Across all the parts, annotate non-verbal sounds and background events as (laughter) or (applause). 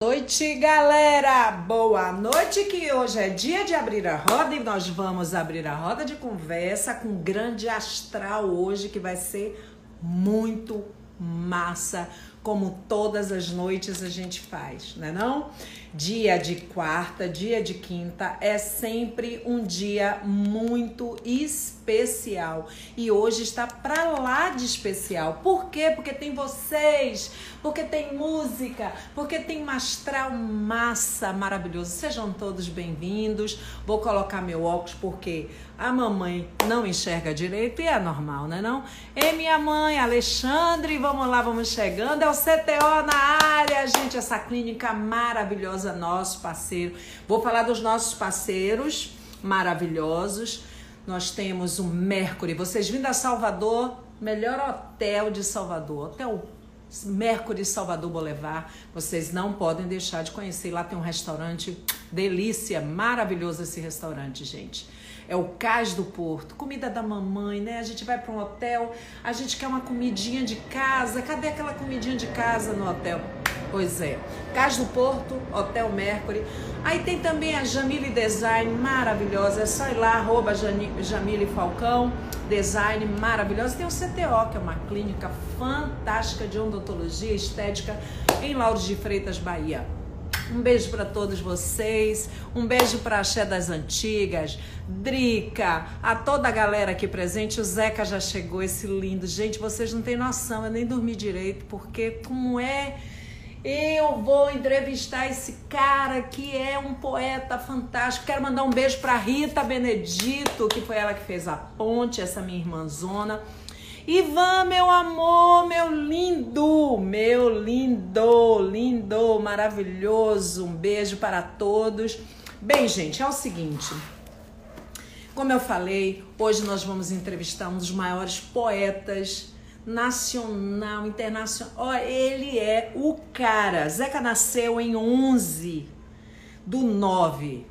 noite, galera! Boa noite, que hoje é dia de abrir a roda e nós vamos abrir a roda de conversa com um grande astral hoje que vai ser muito massa, como todas as noites a gente faz, né não? Dia de quarta, dia de quinta é sempre um dia muito especial e hoje está para lá de especial. Por quê? Porque tem vocês, porque tem música, porque tem um astral massa maravilhoso. Sejam todos bem-vindos. Vou colocar meu óculos porque a mamãe não enxerga direito e é normal, né não? E minha mãe, Alexandre, vamos lá, vamos chegando. É o CTO na área, gente, essa clínica maravilhosa, nosso parceiro. Vou falar dos nossos parceiros maravilhosos. Nós temos o Mercury. Vocês vindo a Salvador, melhor hotel de Salvador, Hotel Mercury Salvador Boulevard. Vocês não podem deixar de conhecer. Lá tem um restaurante delícia, maravilhoso esse restaurante, gente. É o Cais do Porto, comida da mamãe, né? A gente vai para um hotel, a gente quer uma comidinha de casa. Cadê aquela comidinha de casa no hotel? Pois é. Cais do Porto, Hotel Mercury. Aí tem também a Jamile Design, maravilhosa. É só ir lá, arroba Jamile Falcão design maravilhosa. Tem o CTO, que é uma clínica fantástica de odontologia estética em Lauro de Freitas, Bahia. Um beijo para todos vocês, um beijo para a Xé das Antigas, Drica, a toda a galera aqui presente. O Zeca já chegou, esse lindo. Gente, vocês não têm noção, eu nem dormi direito, porque como é eu vou entrevistar esse cara que é um poeta fantástico. Quero mandar um beijo para Rita Benedito, que foi ela que fez a ponte, essa minha irmãzona. Ivan, meu amor, meu lindo, meu lindo, lindo, maravilhoso. Um beijo para todos. Bem, gente, é o seguinte. Como eu falei, hoje nós vamos entrevistar um dos maiores poetas nacional, internacional. Ó, ele é o cara. Zeca nasceu em 11 do 9.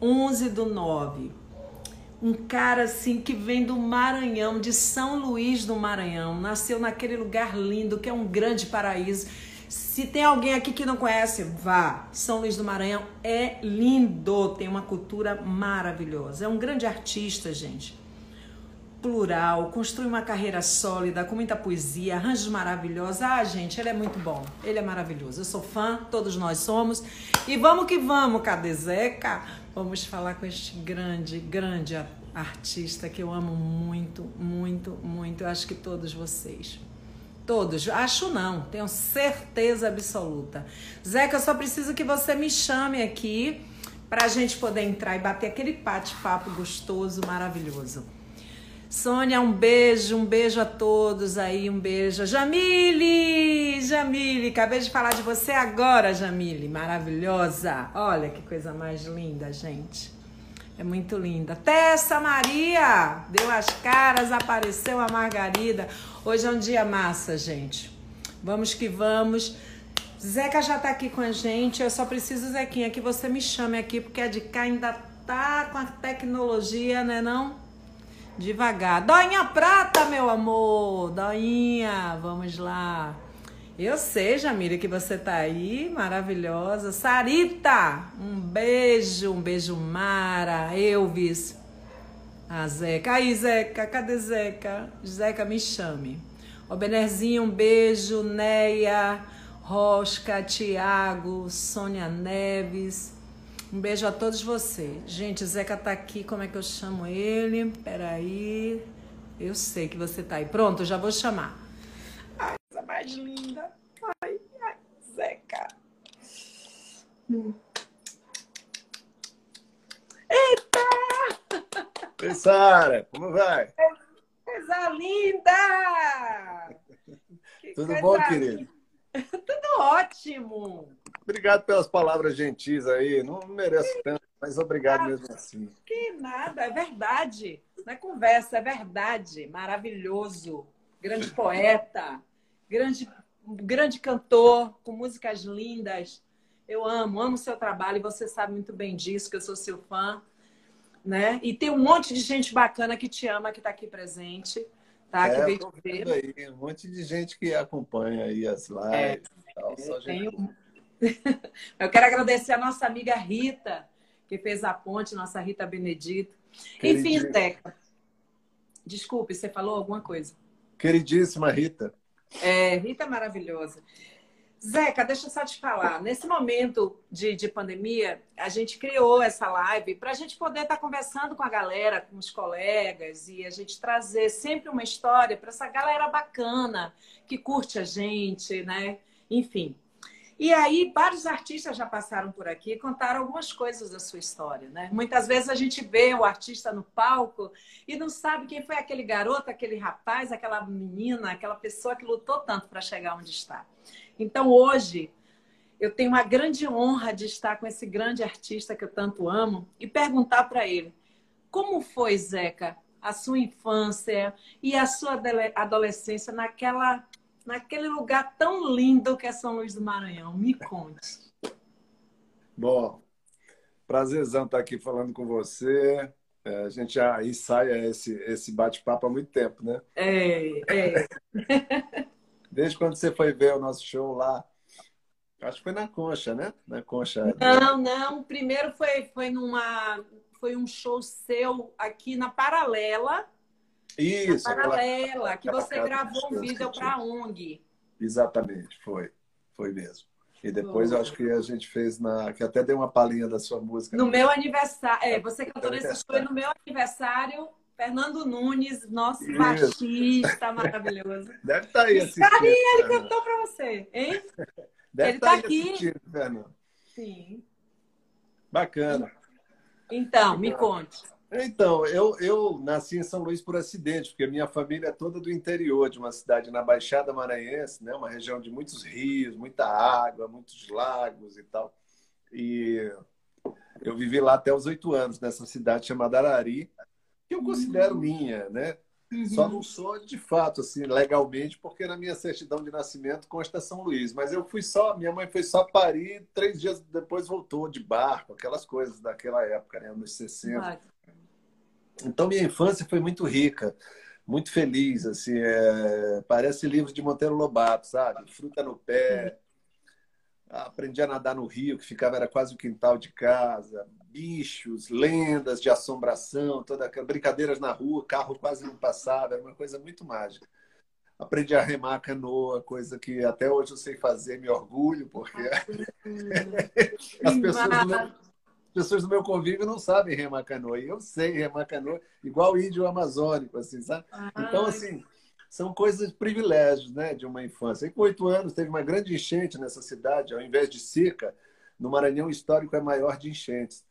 11 do 9. Um cara assim que vem do Maranhão, de São Luís do Maranhão. Nasceu naquele lugar lindo que é um grande paraíso. Se tem alguém aqui que não conhece, vá. São Luís do Maranhão é lindo, tem uma cultura maravilhosa. É um grande artista, gente plural, construi uma carreira sólida, com muita poesia, arranjos maravilhosos. Ah, gente, ele é muito bom. Ele é maravilhoso. Eu sou fã, todos nós somos. E vamos que vamos, cadê Zeca? Vamos falar com este grande, grande artista que eu amo muito, muito, muito. Eu acho que todos vocês. Todos. Acho não, tenho certeza absoluta. Zeca, eu só preciso que você me chame aqui para a gente poder entrar e bater aquele bate-papo gostoso, maravilhoso. Sônia, um beijo, um beijo a todos aí, um beijo. Jamile! Jamile, acabei de falar de você agora, Jamile, maravilhosa. Olha que coisa mais linda, gente. É muito linda. Tessa Maria, deu as caras, apareceu a Margarida. Hoje é um dia massa, gente. Vamos que vamos. Zeca já tá aqui com a gente. Eu só preciso, Zequinha, que você me chame aqui, porque a de cá ainda tá com a tecnologia, né não? Devagar. Doinha Prata, meu amor. Doinha, vamos lá. Eu sei, Jamília, que você tá aí, maravilhosa. Sarita, um beijo, um beijo, Mara, Elvis. A Zeca. Aí, Zeca, cadê Zeca? Zeca, me chame. Ô, Benerzinho, um beijo. Neia, Rosca, Tiago, Sônia Neves. Um beijo a todos vocês. Gente, Zeca tá aqui, como é que eu chamo ele? Peraí. Eu sei que você tá aí. Pronto, já vou chamar. Ai, coisa mais linda. Ai, ai, Zeca. Hum. Eita! Oi, Sara, como vai? Coisa linda! (laughs) Que Tudo bom, querido? (laughs) Tudo ótimo. Obrigado pelas palavras gentis aí. Não mereço tanto, mas obrigado mesmo assim. Que nada, é verdade. Não é conversa, é verdade. Maravilhoso. Grande poeta, grande, grande cantor, com músicas lindas. Eu amo, amo o seu trabalho e você sabe muito bem disso, que eu sou seu fã. Né? E tem um monte de gente bacana que te ama, que está aqui presente. Tá? É, que veio te ver. Aí, um monte de gente que acompanha aí as lives. É, tal, tenho (laughs) Eu quero agradecer a nossa amiga Rita, que fez a ponte, nossa Rita Benedito. Enfim, Zeca. Desculpe, você falou alguma coisa. Queridíssima Rita. É, Rita é maravilhosa. Zeca, deixa eu só te falar. Nesse momento de, de pandemia, a gente criou essa live para a gente poder estar tá conversando com a galera, com os colegas, e a gente trazer sempre uma história para essa galera bacana que curte a gente, né? Enfim. E aí, vários artistas já passaram por aqui e contaram algumas coisas da sua história, né? Muitas vezes a gente vê o artista no palco e não sabe quem foi aquele garoto, aquele rapaz, aquela menina, aquela pessoa que lutou tanto para chegar onde está. Então, hoje, eu tenho uma grande honra de estar com esse grande artista que eu tanto amo e perguntar para ele: como foi, Zeca, a sua infância e a sua adolescência naquela naquele lugar tão lindo que é São Luís do Maranhão. Me conte. Bom, prazerzão estar aqui falando com você. É, a gente já ensaia esse, esse bate-papo há muito tempo, né? É, é. (laughs) Desde quando você foi ver o nosso show lá? Acho que foi na Concha, né? Na Concha. Não, não. Primeiro foi, foi numa. Foi um show seu aqui na Paralela isso. Paralela, que você gravou um vídeo para a ONG. Exatamente, foi. Foi mesmo. E depois eu acho que a gente fez na. que até deu uma palhinha da sua música. No meu aniversário. É, você cantou nesse show no meu aniversário. Fernando Nunes, nosso Isso. baixista maravilhoso. (laughs) Deve estar tá aí assistindo. Carinha, ele cantou para você, hein? Deve ele está tá aqui. Fernando. Sim. Bacana. Então, me conte. Então, eu, eu nasci em São Luís por acidente, porque minha família é toda do interior de uma cidade na Baixada Maranhense, né? uma região de muitos rios, muita água, muitos lagos e tal. E eu vivi lá até os oito anos, nessa cidade chamada Arari, que eu considero minha, né? Uhum. Só não sou de fato, assim, legalmente, porque na minha certidão de nascimento consta São Luís. Mas eu fui só, minha mãe foi só parir, três dias depois voltou de barco, aquelas coisas daquela época, né? Anos 60. Então, minha infância foi muito rica, muito feliz. Assim, é... Parece livro de Monteiro Lobato, sabe? Fruta no pé. Aprendi a nadar no rio, que ficava era quase o quintal de casa. Bichos, lendas de assombração, toda brincadeiras na rua, carro quase não passava, era uma coisa muito mágica. Aprendi a remar a canoa, coisa que até hoje eu sei fazer, me orgulho, porque (laughs) as pessoas não, pessoas do meu convívio não sabem remar canoa. E eu sei remar canoa, igual índio amazônico, assim, sabe? Ah. Então, assim, são coisas, privilégios, né, de uma infância. E com oito anos teve uma grande enchente nessa cidade, ao invés de seca, no Maranhão histórico é maior de enchentes.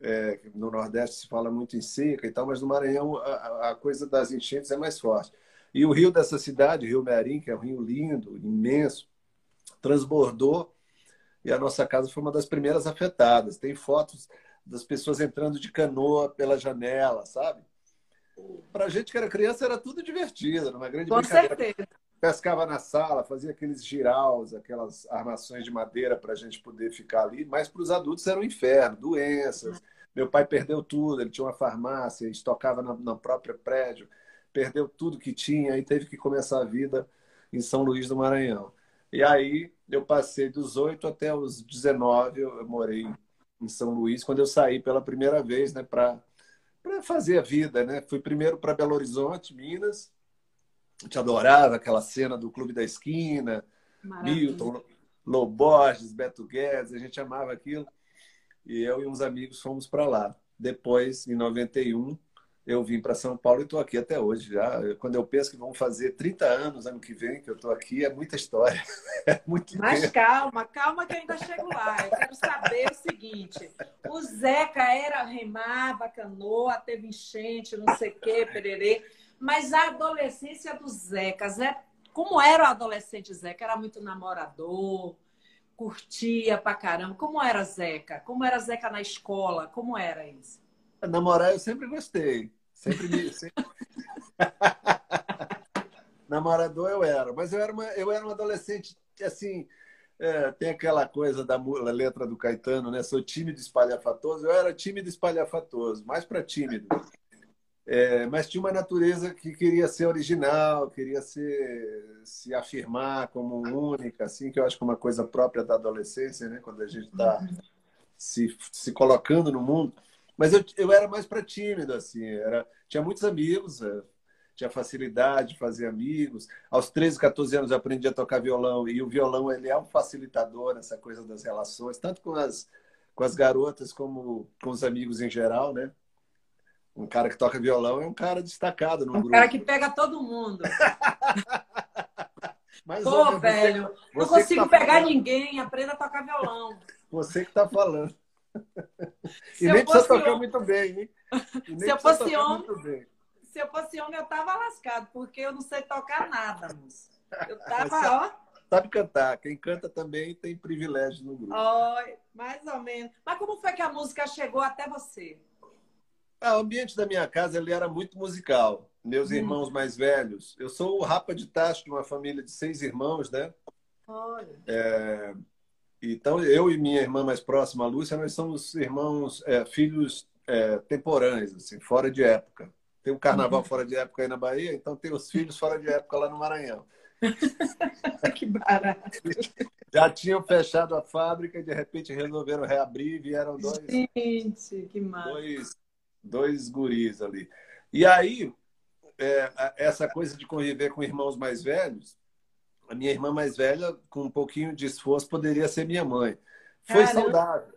É, no Nordeste se fala muito em seca e tal, mas no Maranhão a, a coisa das enchentes é mais forte. E o rio dessa cidade, o Rio Merim, que é um rio lindo, imenso, transbordou e a nossa casa foi uma das primeiras afetadas. Tem fotos das pessoas entrando de canoa pela janela, sabe? Para a gente que era criança era tudo divertido, era uma grande Com brincadeira. Certeza. Pescava na sala, fazia aqueles giraus, aquelas armações de madeira para a gente poder ficar ali. Mas para os adultos era um inferno, doenças. Meu pai perdeu tudo, ele tinha uma farmácia, estocava no, no próprio prédio, perdeu tudo que tinha e teve que começar a vida em São Luís do Maranhão. E aí eu passei dos 8 até os 19, eu morei em São Luís, quando eu saí pela primeira vez, né, para fazer a vida, né? Fui primeiro para Belo Horizonte, Minas. te adorava aquela cena do Clube da Esquina, Milton, Loborges, Beto Guedes, a gente amava aquilo. E eu e uns amigos fomos para lá. Depois, em 91, eu vim para São Paulo e estou aqui até hoje já. Quando eu penso que vão fazer 30 anos ano que vem que eu estou aqui, é muita história. (laughs) É muito Mas tempo. calma, calma que eu ainda chego lá. Eu quero saber o seguinte: o Zeca era remava, canoa, teve enchente, não sei o quê, pererê. Mas a adolescência do Zeca, Zé, como era o adolescente Zeca? Era muito namorador, curtia pra caramba. Como era Zeca? Como era Zeca na escola? Como era isso? Namorar eu sempre gostei. Sempre me. Sempre... (laughs) Namorador eu era. Mas eu era, uma, eu era um adolescente, assim. É, tem aquela coisa da letra do Caetano, né? Sou tímido espalhafatoso. Eu era tímido espalhafatoso, mais para tímido. É, mas tinha uma natureza que queria ser original, queria ser, se afirmar como única, assim, que eu acho que é uma coisa própria da adolescência, né? Quando a gente está uhum. se, se colocando no mundo. Mas eu, eu era mais para tímido, assim. Era, tinha muitos amigos, é, tinha facilidade de fazer amigos. Aos 13, 14 anos eu aprendi a tocar violão e o violão ele é um facilitador nessa coisa das relações, tanto com as, com as garotas como com os amigos em geral, né? Um cara que toca violão é um cara destacado no um grupo. Um cara que pega todo mundo. (laughs) Mas, Pô, velho, você, não consigo tá pegar falando. ninguém, aprenda a tocar violão. Você que está falando. Se e nem precisa tocar muito bem, hein? (laughs) Se eu fosse homem, se eu fosse homem, eu tava lascado, porque eu não sei tocar nada, moço. Eu (laughs) tava, sabe, ó. Sabe cantar. Quem canta também tem privilégio no grupo. Oh, mais ou menos. Mas como foi que a música chegou até você? Ah, o ambiente da minha casa ele era muito musical. Meus hum. irmãos mais velhos. Eu sou o rapa de tacho de uma família de seis irmãos, né? Olha. É, então, eu e minha irmã mais próxima, a Lúcia, nós somos irmãos, é, filhos é, temporâneos, assim, fora de época. Tem um carnaval uhum. fora de época aí na Bahia, então tem os filhos fora de época lá no Maranhão. (laughs) que barato. Já tinham fechado a fábrica e de repente resolveram reabrir e vieram dois. Gente, que massa. Dois, dois guris ali. E aí, é, essa coisa de conviver com irmãos mais velhos, a minha irmã mais velha, com um pouquinho de esforço, poderia ser minha mãe. Foi Caramba. saudável.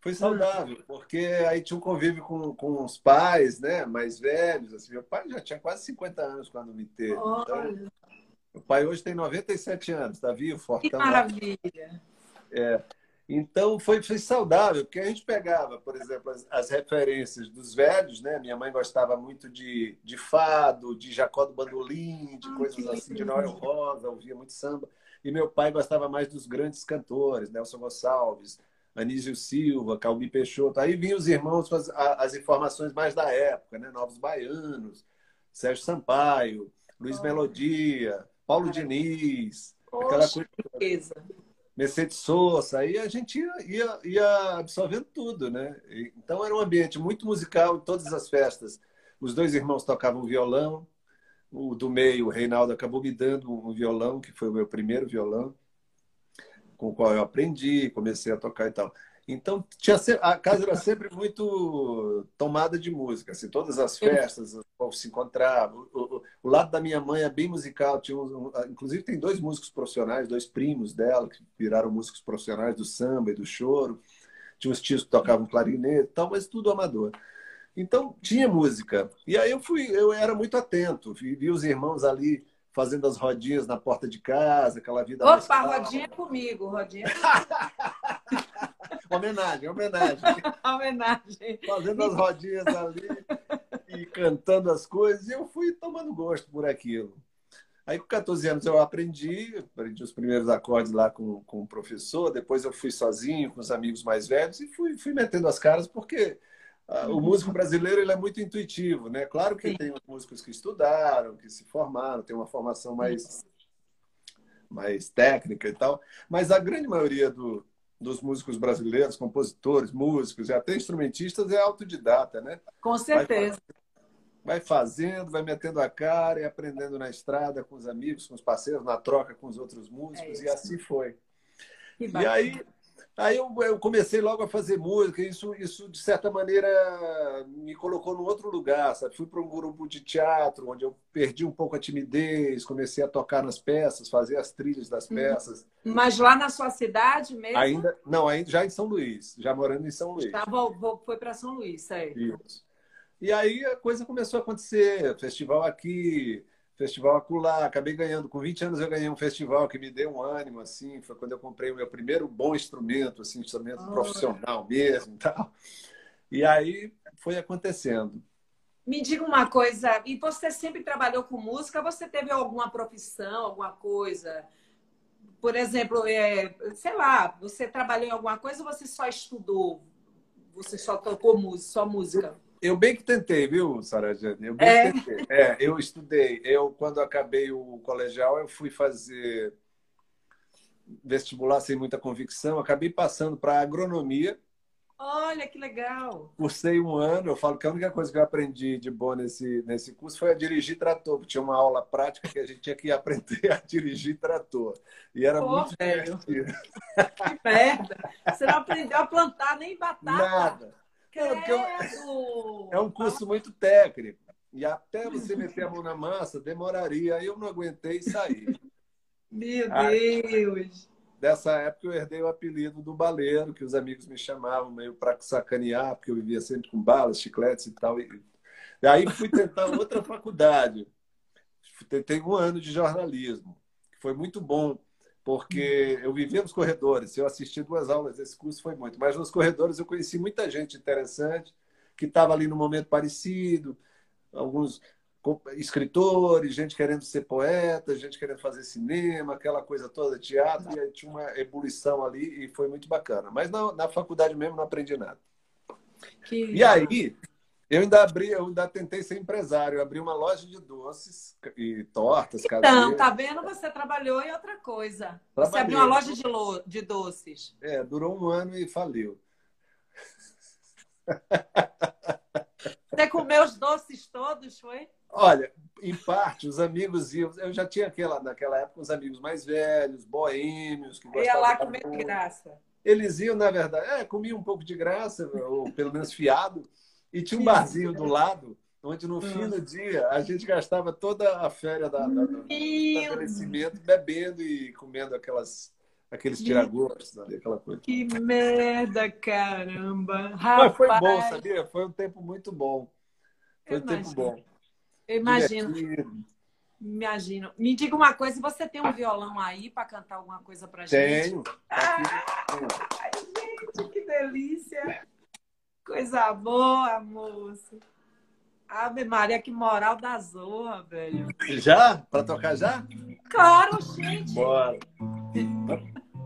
Foi saudável, porque aí tinha um convívio com, com os pais, né, mais velhos. Assim, meu pai já tinha quase 50 anos quando me teve. Então, meu pai hoje tem 97 anos, está vivo, fortão. Que maravilha! É. Então foi, foi saudável, porque a gente pegava, por exemplo, as, as, referências dos velhos, né? Minha mãe gostava muito de, de fado, de Jacó do Bandolim, de coisas assim, de Noel Rosa, ouvia muito samba. E meu pai gostava mais dos grandes cantores, Nelson Gonçalves, Anísio Silva, Calbi Peixoto. Aí vinham os irmãos com as, as, informações mais da época, né? Novos Baianos, Sérgio Sampaio, Luiz oh. Melodia, Paulo Ai. Diniz, Poxa, aquela coisa. Mercedes Sosa, aí a gente ia, ia, ia absorvendo tudo, né? Então era um ambiente muito musical em todas as festas. Os dois irmãos tocavam violão, o do meio, o Reinaldo, acabou me dando um violão, que foi o meu primeiro violão com o qual eu aprendi, comecei a tocar e tal. Então, tinha a casa era sempre muito tomada de música. Assim, todas as festas, o povo se encontrava. O, o, o, lado da minha mãe é bem musical. Tinha um, inclusive, tem dois músicos profissionais, dois primos dela, que viraram músicos profissionais do samba e do choro. Tinha uns tios que tocavam clarinete e tal, mas tudo amador. Então, tinha música. E aí eu fui, eu era muito atento. Vi, vi os irmãos ali fazendo as rodinhas na porta de casa, aquela vida Opa, rodinha comigo, rodinha (laughs) homenagem, homenagem. (laughs) homenagem. Fazendo as rodinhas ali e cantando as coisas, e eu fui tomando gosto por aquilo. Aí, com 14 anos, eu aprendi, aprendi os primeiros acordes lá com, com o professor, depois eu fui sozinho, com os amigos mais velhos, e fui, fui metendo as caras, porque o músico brasileiro ele é muito intuitivo, né? Claro que Sim. tem os músicos que estudaram, que se formaram, tem uma formação mais, mais técnica e tal, mas a grande maioria do, dos músicos brasileiros, compositores, músicos e até instrumentistas é autodidata, né? Com certeza. Vai, vai fazendo, vai metendo a cara e aprendendo na estrada com os amigos, com os parceiros, na troca com os outros músicos, é e assim foi. E aí Aí eu, eu, comecei logo a fazer música, isso, isso de certa maneira me colocou num outro lugar, sabe? Fui para um grupo de teatro, onde eu perdi um pouco a timidez, comecei a tocar nas peças, fazer as trilhas das uhum. peças. Mas lá na sua cidade mesmo? Ainda, não, ainda já em São Luís, já morando em São Luís. Tá, vou, vou, foi para São Luís, aí. Isso. E aí a coisa começou a acontecer, festival aqui, festival acolá. Acabei ganhando, com 20 anos eu ganhei um festival que me deu um ânimo, assim. Foi quando eu comprei o meu primeiro bom instrumento, assim, instrumento oh. profissional mesmo e tal. E aí foi acontecendo. Me diga uma coisa, e você sempre trabalhou com música? Você teve alguma profissão, alguma coisa? Por exemplo, é, sei lá, você trabalhou em alguma coisa ou você só estudou? Você só tocou música, só música? Eu bem que tentei, viu, Sarajane? Eu bem é. que tentei. É, eu estudei. Eu, quando acabei o colegial, eu fui fazer vestibular sem muita convicção. Acabei passando para agronomia, Olha que legal! Cursei um ano, eu falo que a única coisa que eu aprendi de bom nesse, nesse curso foi a dirigir trator, porque tinha uma aula prática que a gente tinha que aprender a dirigir trator. E era Pô, muito velho. divertido. Que merda! Você não aprendeu a plantar nem batata? Nada. Credo. É um curso muito técnico. E até você meter a mão na massa, demoraria. Aí eu não aguentei e saí. Meu Deus! dessa época eu herdei o apelido do baleiro, que os amigos me chamavam meio para sacanear, porque eu vivia sempre com balas, chicletes e tal. E, aí fui tentar outra faculdade. Tentei um ano de jornalismo, que foi muito bom, porque eu vivia nos corredores. Eu assisti duas aulas desse curso, foi muito. Mas nos corredores eu conheci muita gente interessante, que estava ali no momento parecido, alguns escritores, gente querendo ser poeta, gente querendo fazer cinema, aquela coisa toda, teatro, e aí tinha uma ebulição ali e foi muito bacana. Mas na, na faculdade mesmo não aprendi nada. Que... E aí, eu ainda abri, eu ainda tentei ser empresário, eu abri uma loja de doces e tortas. Então, tá vendo? Você trabalhou em outra coisa. Trabalhei. Você abriu uma loja de, lo... de doces. É, durou um ano e faliu. Você comeu os doces todos, foi? Olha, em parte, os amigos iam. Eu já tinha aquela, naquela época os amigos mais velhos, boêmios, que gostavam. Ia lá comer de graça. Eles iam, na verdade, é, comiam um pouco de graça, ou pelo menos fiado, e tinha um barzinho do lado, onde no fim do dia a gente gastava toda a férias da, da, do estabelecimento bebendo e comendo aquelas aqueles tiragostos, aquela coisa. Que merda, caramba! Rapaz. Mas foi bom, sabia? Foi um tempo muito bom. Foi um tempo bom. Eu imagino. Divertido. Imagino. Me diga uma coisa, você tem um violão aí para cantar alguma coisa pra gente? Tenho. Ai, gente, que delícia. Coisa boa, moço. Ave Maria, que moral da zorra, velho. Já? Para tocar já? Claro, gente. Bora.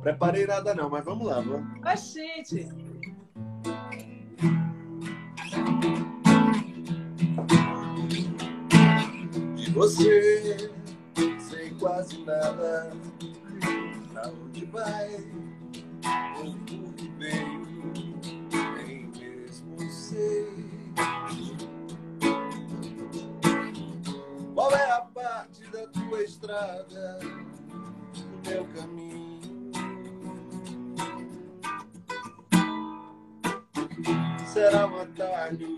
Preparei nada não, mas vamos lá, vamos. Mas, gente. você sei quase nada pra onde vai qual é a parte da tua estrada? Do meu caminho. Será um atalho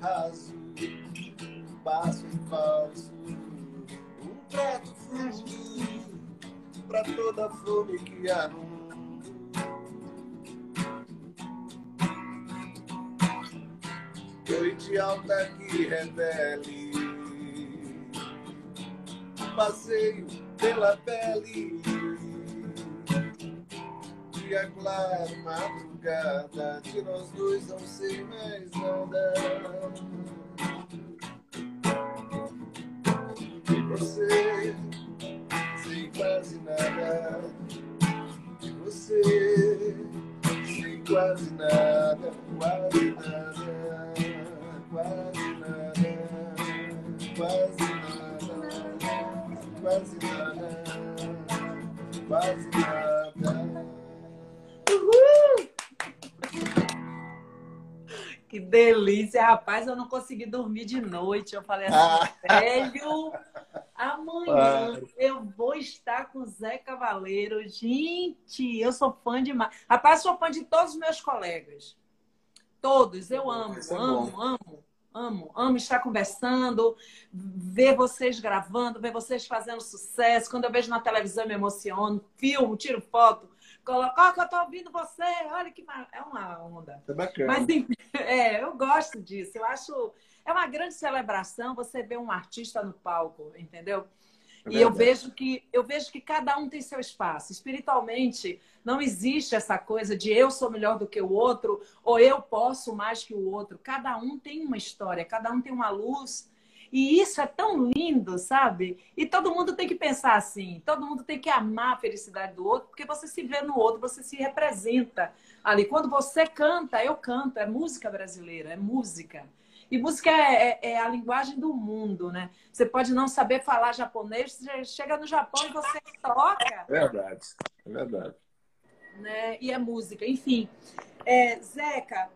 raso, um passo falso, um prato fundo para toda fome que há no Noite alta que revele, passeio pela pele. Dia claro, madrugada, de nós dois não sei mais nada. De você, sei quase nada. De você, sei quase nada, quase nada, quase nada, quase nada, quase nada, quase nada. Uhul! Que delícia, rapaz, eu não consegui dormir de noite. Eu falei assim, ah. velho, amanhã eu vou estar com o Zé Cavaleiro. Gente, eu sou fã demais. Rapaz, sou fã de todos os meus colegas. Todos, eu amo, é amo, amo, amo, amo estar conversando, ver vocês gravando, ver vocês fazendo sucesso. Quando eu vejo na televisão, eu me emociono, filmo, tiro foto coloca, que eu tô ouvindo você, olha que mar... é uma onda. É bacana. Mas (laughs) é, eu gosto disso. Eu acho é uma grande celebração você ver um artista no palco, entendeu? É e eu vejo que eu vejo que cada um tem seu espaço. Espiritualmente, não existe essa coisa de eu sou melhor do que o outro ou eu posso mais que o outro. Cada um tem uma história, cada um tem uma luz e isso é tão lindo, sabe? E todo mundo tem que pensar assim, todo mundo tem que amar a felicidade do outro, porque você se vê no outro, você se representa ali. Quando você canta, eu canto, é música brasileira, é música. E música é, é, é, a linguagem do mundo, né? Você pode não saber falar japonês, você chega no Japão e você toca. Verdade, é verdade. Né? E é música, enfim. É, Zeca,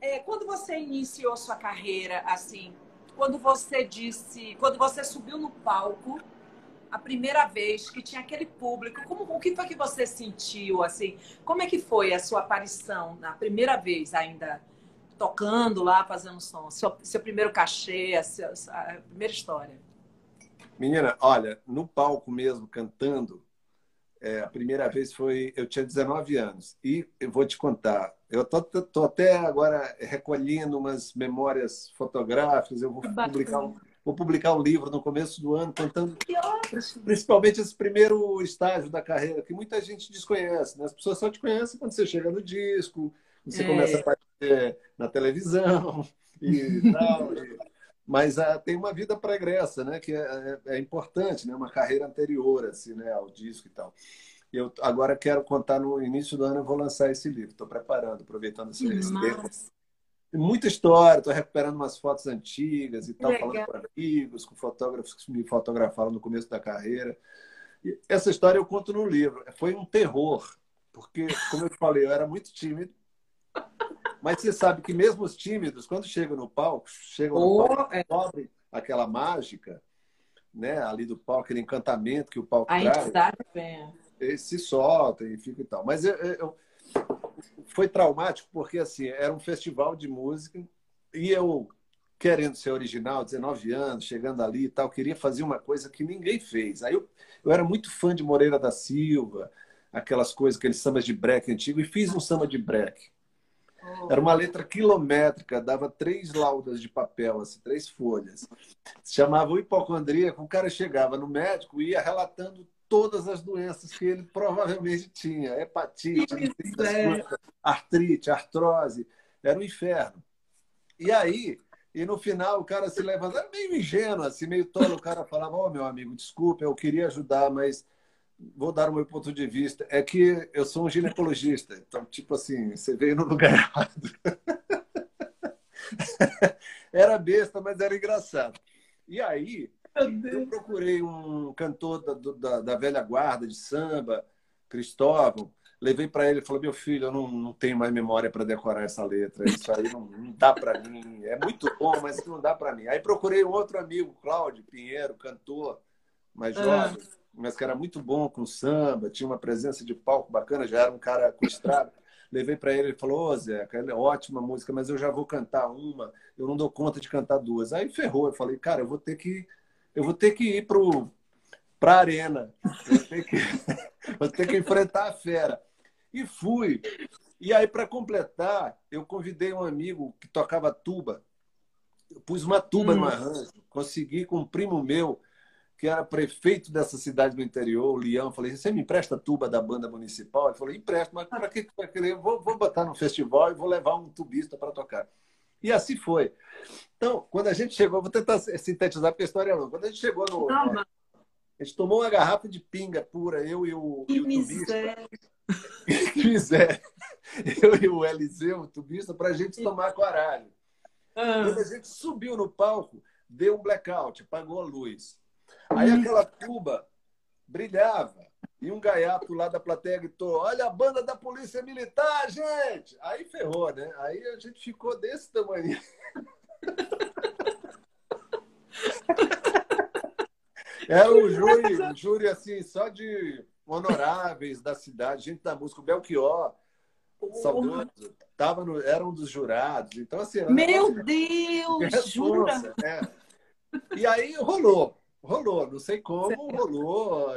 é, quando você iniciou sua carreira, assim, quando você disse, quando você subiu no palco a primeira vez que tinha aquele público, como, o que foi que você sentiu, assim? Como é que foi a sua aparição na primeira vez ainda tocando lá, fazendo som? Seu, seu primeiro cachê, a, sua, a primeira história. Menina, olha, no palco mesmo, cantando, é, a primeira vez foi. Eu tinha 19 anos. E eu vou te contar, eu tô, tô até agora recolhendo umas memórias fotográficas, eu vou publicar um Vou publicar um livro no começo do ano contando principalmente esse primeiro estágio da carreira, que muita gente desconhece. Né? As pessoas só te conhecem quando você chega no disco, você é. começa a aparecer na televisão e tal. E... Mas ah, tem uma vida pregressa, né? que é, é, é, importante, né? uma carreira anterior assim, né? ao disco e tal. Eu agora quero contar no início do ano, eu vou lançar esse livro. Estou preparando, aproveitando esse, esse tempo muita história, estou recuperando umas fotos antigas e tal, Legal. falando com amigos, com fotógrafos que me fotografaram no começo da carreira. E essa história eu conto no livro. Foi um terror, porque, como eu falei, eu era muito tímido. Mas você sabe que mesmo os tímidos, quando chegam no palco, chegam no oh, palco, é. cobrem aquela mágica, né, ali do palco, aquele encantamento que o palco A traz. A entidade vem. Eles se soltam e fica e tal. Mas eu, eu foi traumático porque assim era um festival de música e eu querendo ser original, 19 anos, chegando ali e tal, queria fazer uma coisa que ninguém fez. Aí eu, eu era muito fã de Moreira da Silva, aquelas coisas, aqueles sambas de break antigo, e fiz um samba de break. Era uma letra quilométrica, dava três laudas de papel, assim, três folhas. Se chamava o hipocondríaco, o cara chegava no médico e ia relatando todas as doenças que ele provavelmente tinha: hepatite, é. artrite, artrose. Era um inferno. E aí, e no final o cara se levanta, era meio ingênuo, assim, meio tolo. O cara falava: Ó, oh, meu amigo, desculpe, eu queria ajudar, mas vou dar o meu ponto de vista. É que eu sou um ginecologista, então, tipo assim, você veio no lugar (laughs) errado. era besta, mas era engraçado. E aí, eu procurei um cantor da, da, da, velha guarda de samba, Cristóvão. Levei para ele e falei: Meu filho, eu não, não tenho mais memória para decorar essa letra. Isso aí não, não dá para mim. É muito bom, mas não dá para mim. Aí procurei um outro amigo, Cláudio Pinheiro, cantor mais ah. jovem, ah. Mas que era muito bom com samba, tinha uma presença de palco bacana, já era um cara estrada. Levei para ele, ele falou: Ô, Zé, é ótima música, mas eu já vou cantar uma, eu não dou conta de cantar duas. Aí ferrou. Eu falei: Cara, eu vou ter que eu vou ter que ir para a arena. Vou ter, que, (laughs) vou ter que enfrentar a fera. E fui. E aí, para completar, eu convidei um amigo que tocava tuba. Eu pus uma tuba hum. no arranjo. Consegui com um primo meu, que era prefeito dessa cidade do interior, o Leão. Falei, você me empresta tuba da banda municipal? Ele falou, empresta, mas para que você vai querer? Vou, vou botar no festival e vou levar um tubista para tocar. E assim foi. Então, quando a gente chegou, vou tentar sintetizar porque a história é longa. Quando a gente chegou no. Não, né, a gente tomou uma garrafa de pinga pura, eu e o, que e o miséria. tubista. que (laughs) miséria. Eu e o Eliseu, o tubista, para a gente tomar coragem. Ah. Quando a gente subiu no palco, deu um blackout, apagou a luz. Aí aquela tuba brilhava. E um gaiato lá da plateia gritou: Olha a banda da Polícia Militar, gente! Aí ferrou, né? Aí a gente ficou desse tamanho. Era (laughs) o júri, o júri assim, só de honoráveis da cidade, gente da música, o Belchior, saudoso, tava no, era um dos jurados. Então, assim, Meu Deus! Jura? É. E aí rolou, rolou, não sei como, rolou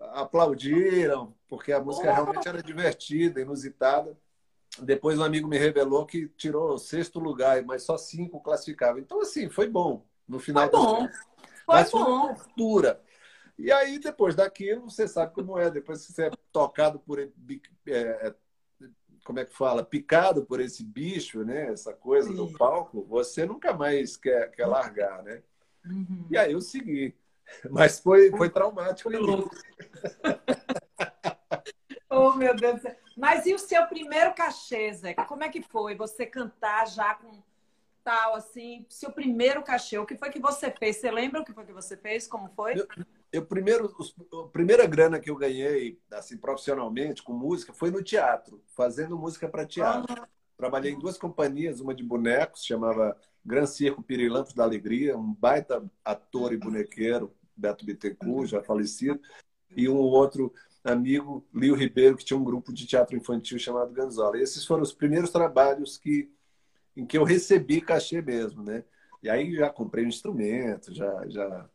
aplaudiram, porque a música realmente era divertida, inusitada. Depois um amigo me revelou que tirou o sexto lugar, mas só cinco classificavam. Então, assim, foi bom. No final foi bom. Foi mas foi bom. uma tortura. E aí, depois daquilo, você sabe como é. Depois que você é tocado por... É, é, como é que fala? Picado por esse bicho, né? Essa coisa Sim. do palco, você nunca mais quer, quer largar, né? Uhum. E aí eu segui. (laughs) Mas foi, foi traumático. (laughs) oh, meu Deus do céu. Mas e o seu primeiro cachê, Zé? Como é que foi? Você cantar já com, tal, assim, seu primeiro cachê, o que foi que você fez? Você lembra o que foi que você fez? Como foi? Eu, eu primeiro, a primeira grana que eu ganhei, assim, profissionalmente, com música, foi no teatro, fazendo música para teatro. Ah. Trabalhei em duas companhias, uma de bonecos, chamava Gran Circo Pirilampos da Alegria, um baita ator e bonequeiro, Beto Bittencourt, já falecido, e um outro amigo, Lio Ribeiro, que tinha um grupo de teatro infantil chamado Ganzola. E esses foram os primeiros trabalhos que, em que eu recebi cachê mesmo, né? E aí já comprei um instrumento, já, já,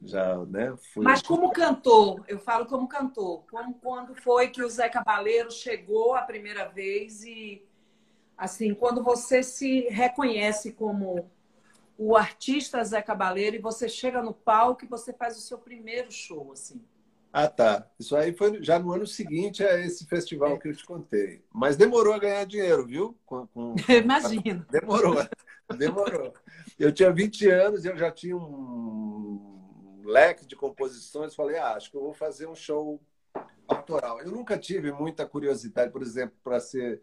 já, né? Fui... Mas como cantor, eu falo como cantor, como quando foi que o Zé Cabaleiro chegou a primeira vez e, assim, quando você se reconhece como o artista Zé Cabaleiro e você chega no palco e você faz o seu primeiro show, assim. Ah, tá. Isso aí foi já no ano seguinte a esse festival que eu te contei. Mas demorou a ganhar dinheiro, viu? Com, com... (laughs) Imagino. Demorou, demorou. Eu tinha 20 anos e eu já tinha um leque de composições. Falei, ah, acho que eu vou fazer um show autoral. Eu nunca tive muita curiosidade, por exemplo, para ser é,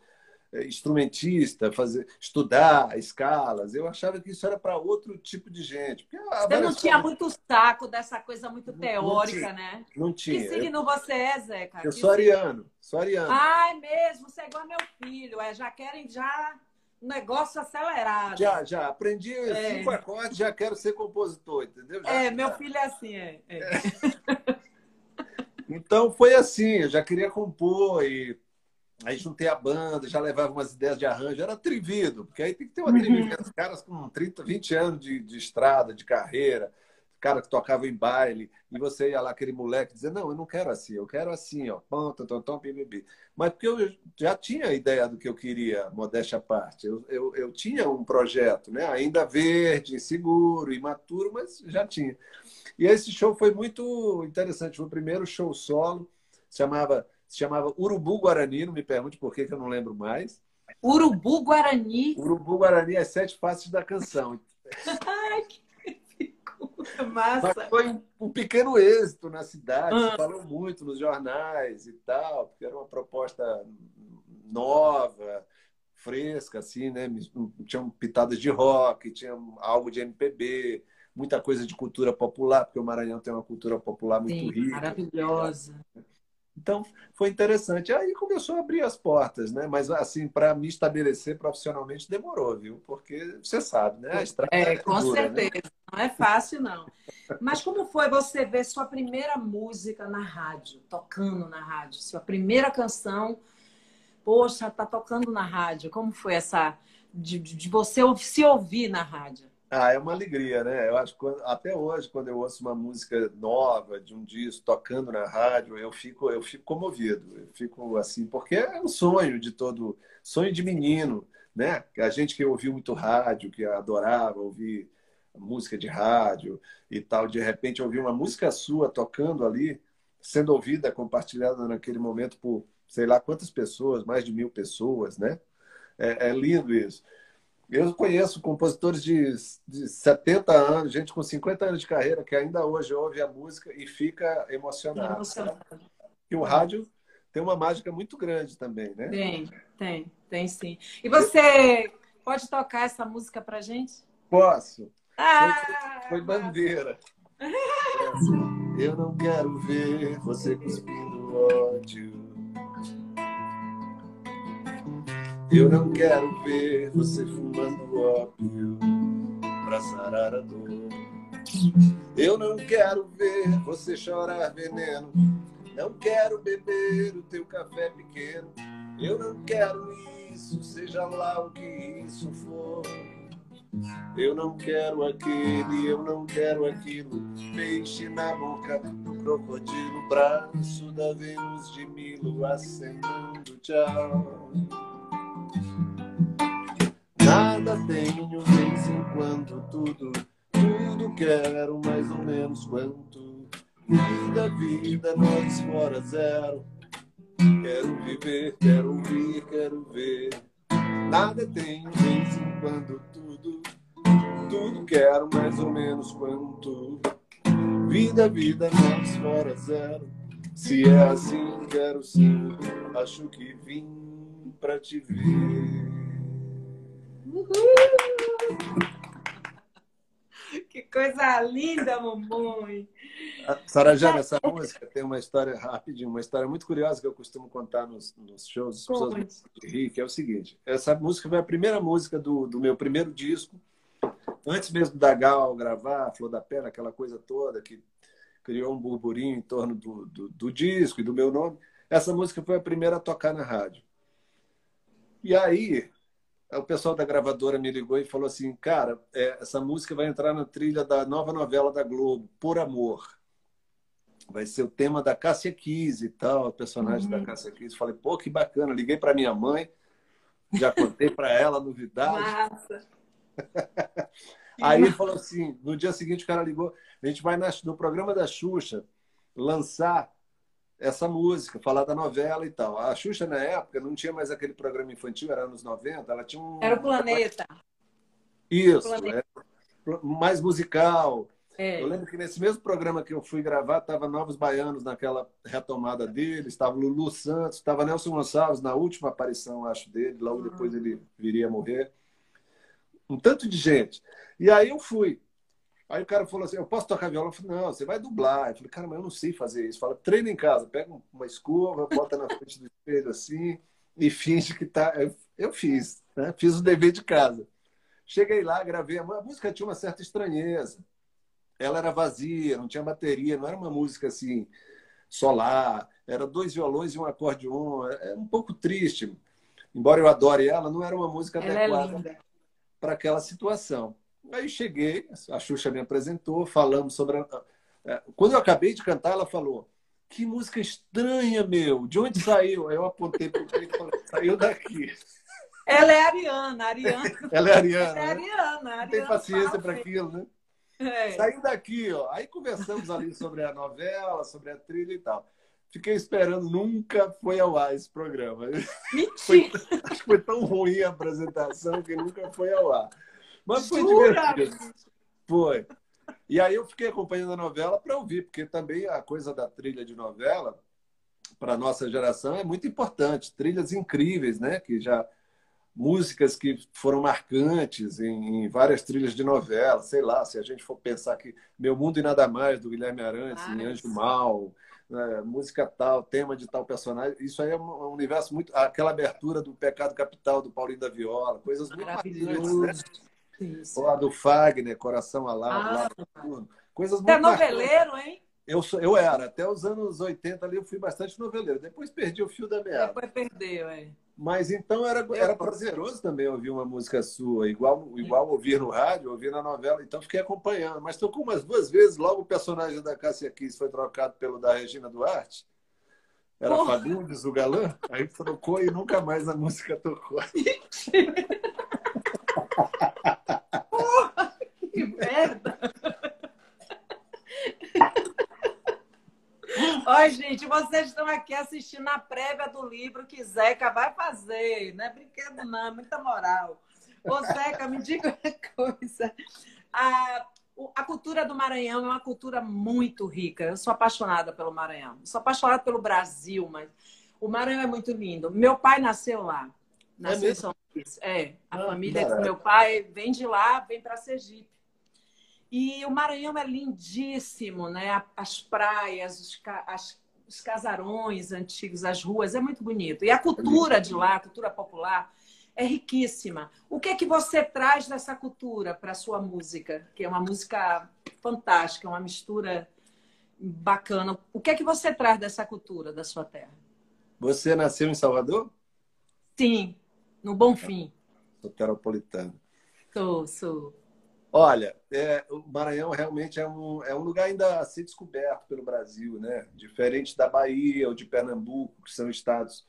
instrumentista, fazer, estudar escalas. Eu achava que isso era para outro tipo de gente. Porque você não tinha muito saco dessa coisa muito teórica, não né? Não tinha. Que signo você é, Zeca? Eu sou ariano. Sou ariano. Ai, mesmo. Você é igual meu filho. É, já querem já um negócio acelerado. Já, já. Aprendi é. cinco acordes, já quero ser compositor, entendeu? Já, é, meu filho é assim, é. é. (laughs) então foi assim, eu já queria compor e Aí juntei a banda, já levava umas ideias de arranjo, era atrevido, porque aí tem que ter uma atrevimento. Os caras com 30, 20 anos de, de estrada, de carreira, cara que tocava em baile, e você ia lá, aquele moleque, dizer, não, eu não quero assim, eu quero assim, ó, pão, tom, tom, pibibi. Mas porque eu já tinha a ideia do que eu queria, modéstia à parte. Eu, eu, eu tinha um projeto, né? ainda verde, inseguro, imaturo, mas já tinha. E esse show foi muito interessante. Foi o primeiro show solo, chamava se chamava Urubu Guarani, não me pergunte por que, que eu não lembro mais. Urubu Guarani? Urubu Guarani, as sete faces da canção. Ai, que massa! Mas foi um pequeno êxito na cidade, ah. falou muito nos jornais e tal, porque era uma proposta nova, fresca, assim, né? Tinham pitadas de rock, tinha algo de MPB, muita coisa de cultura popular, porque o Maranhão tem uma cultura popular muito Sim, rica. Maravilhosa. Né? Então, foi interessante. Aí começou a abrir as portas, né? Mas, assim, para me estabelecer profissionalmente demorou, viu? Porque você sabe, né? A estrada é, é com dura, né? certeza. Né? Não é fácil, não. Mas como foi você ver sua primeira música na rádio, tocando na rádio? Sua primeira canção, poxa, tá tocando na rádio. Como foi essa... de, de você se ouvir na rádio? Ah, é uma alegria, né? Eu acho que até hoje, quando eu ouço uma música nova de um disco tocando na rádio, eu fico, eu fico comovido. Eu fico assim, porque é um sonho de todo, sonho de menino, né? A gente que ouviu muito rádio, que adorava ouvir música de rádio e tal, de repente ouvir uma música sua tocando ali, sendo ouvida, compartilhada naquele momento por sei lá quantas pessoas, mais de mil pessoas, né? É, é lindo isso. Eu conheço compositores de, de 70 anos, gente com 50 anos de carreira, que ainda hoje ouve a música e fica emocionado. emocionado. E o rádio tem uma mágica muito grande também, né? Tem, tem, tem sim. E você pode tocar essa música pra gente? Posso. Ah, foi, foi bandeira. (laughs) Eu não quero ver você cuspindo ódio. Eu não quero ver você fumando ópio pra sarar a dor. Eu não quero ver você chorar veneno. Não quero beber o teu café pequeno. Eu não quero isso, seja lá o que isso for. Eu não quero aquele, eu não quero aquilo. Peixe na boca do crocodilo, braço da Vênus de Milo acenando tchau. Nada tenho, vez em quando tudo, tudo quero mais ou menos quanto. Vida, vida, nós fora zero. Quero viver, quero ouvir, quero ver. Nada tenho, vez em quando tudo, tudo quero mais ou menos quanto. Vida, vida, nós fora zero. Se é assim, quero sim. Acho que vim pra te ver. Uhul! Que coisa linda, mamãe. Sarajana, essa música tem uma história rapidinho, uma história muito curiosa que eu costumo contar nos, nos shows, as pessoas rir, que é o seguinte. Essa música foi a primeira música do, do meu primeiro disco, antes mesmo da Gal gravar, Flor da Pena, aquela coisa toda que criou um burburinho em torno do, do, do disco e do meu nome. Essa música foi a primeira a tocar na rádio. E aí, o pessoal da gravadora me ligou e falou assim: Cara, é, essa música vai entrar na trilha da nova novela da Globo, Por Amor. Vai ser o tema da Cássia Kiss e tal, o personagem uhum. da Cássia Kiss. Falei, pô, que bacana. Liguei para minha mãe, já contei para ela a novidade. Massa. (laughs) Aí ele falou assim: no dia seguinte o cara ligou, a gente vai no programa da Xuxa lançar essa música, falar da novela e tal. A Xuxa, na época, não tinha mais aquele programa infantil, era anos 90, ela tinha um. Era o Planeta. Isso, o planeta. mais musical. É. Eu lembro que nesse mesmo programa que eu fui gravar, estava Novos Baianos naquela retomada dele, estava Lulu Santos, estava Nelson Gonçalves na última aparição, acho, dele, logo uhum. depois ele viria a morrer. Um tanto de gente. E aí eu fui. Aí o cara falou assim: Eu posso tocar violão? Eu falei: Não, você vai dublar. Eu falei: Cara, mas eu não sei fazer isso. Fala, treina em casa, pega uma escova, bota na frente do espelho assim e finge que tá. Eu, eu fiz, né? Fiz o dever de casa. Cheguei lá, gravei. A música tinha uma certa estranheza. Ela era vazia, não tinha bateria, não era uma música assim, solar. Era dois violões e um acordeon. É, é um pouco triste. Embora eu adore ela, não era uma música ela é adequada é para aquela situação. Aí cheguei, a Xuxa me apresentou, falamos sobre. A... Quando eu acabei de cantar, ela falou: Que música estranha, meu! De onde saiu? Aí eu apontei para o peito e falei: Saiu daqui. Ela é Ariana, Ariana. (laughs) Ela é Ariana. É né? Ariana. Ariana tem paciência para aquilo, né? É. Saiu daqui, ó. Aí conversamos ali sobre a novela, sobre a trilha e tal. Fiquei esperando, nunca foi ao ar esse programa. Mentira! (laughs) Foi, acho que foi tão ruim a apresentação que nunca foi ao ar. Mas foi Jura? divertido. Foi. E aí eu fiquei acompanhando a novela para ouvir, porque também a coisa da trilha de novela, para a nossa geração, é muito importante. Trilhas incríveis, né? Que já músicas que foram marcantes em, em, várias trilhas de novela, sei lá, se a gente for pensar que Meu Mundo e Nada Mais, do Guilherme Arantes, ah, em Anjo Mal, né, música tal, tema de tal personagem, isso aí é um, universo muito... Aquela abertura do Pecado Capital, do Paulinho da Viola, coisas muito marcantes, né? Isso. Ou a do Fagner, Coração Alado, ah, coisas muito. É noveleiro, hein? Eu, sou, eu era, até os anos 80 ali eu fui bastante noveleiro. Depois perdi o fio da meada. Depois perdeu, é. Mas então era, era prazeroso também ouvir uma música sua, igual, igual ouvir no rádio, ouvir na novela. Então fiquei acompanhando. Mas tocou umas duas vezes, logo o personagem da Cássia Kiss foi trocado pelo da Regina Duarte. Era Porra. Fagundes, o galã. Aí trocou e nunca mais a música tocou. (laughs) Oi, gente, vocês estão aqui assistindo a prévia do livro que Zeca vai fazer. Não é brinquedo, não, é muita moral. Ô, Zeca, me diga uma coisa. A, a cultura do Maranhão é uma cultura muito rica. Eu sou apaixonada pelo Maranhão. Eu sou apaixonada pelo Brasil, mas o Maranhão é muito lindo. Meu pai nasceu lá. Nasceu é em São Luís. É, a ah, família do meu pai vem de lá, vem para Sergipe. E o Maranhão é lindíssimo, né? As praias, os, as, os casarões antigos, as ruas, é muito bonito. E a cultura de lá, a cultura popular, é riquíssima. O que é que você traz dessa cultura para a sua música? Que é uma música fantástica, uma mistura bacana. O que é que você traz dessa cultura da sua terra? Você nasceu em Salvador? Sim, no Bonfim. Soteropolitano. Sou, sou. Olha, é, o Maranhão realmente é um, é um lugar ainda a ser descoberto pelo Brasil, né? Diferente da Bahia ou de Pernambuco, que são estados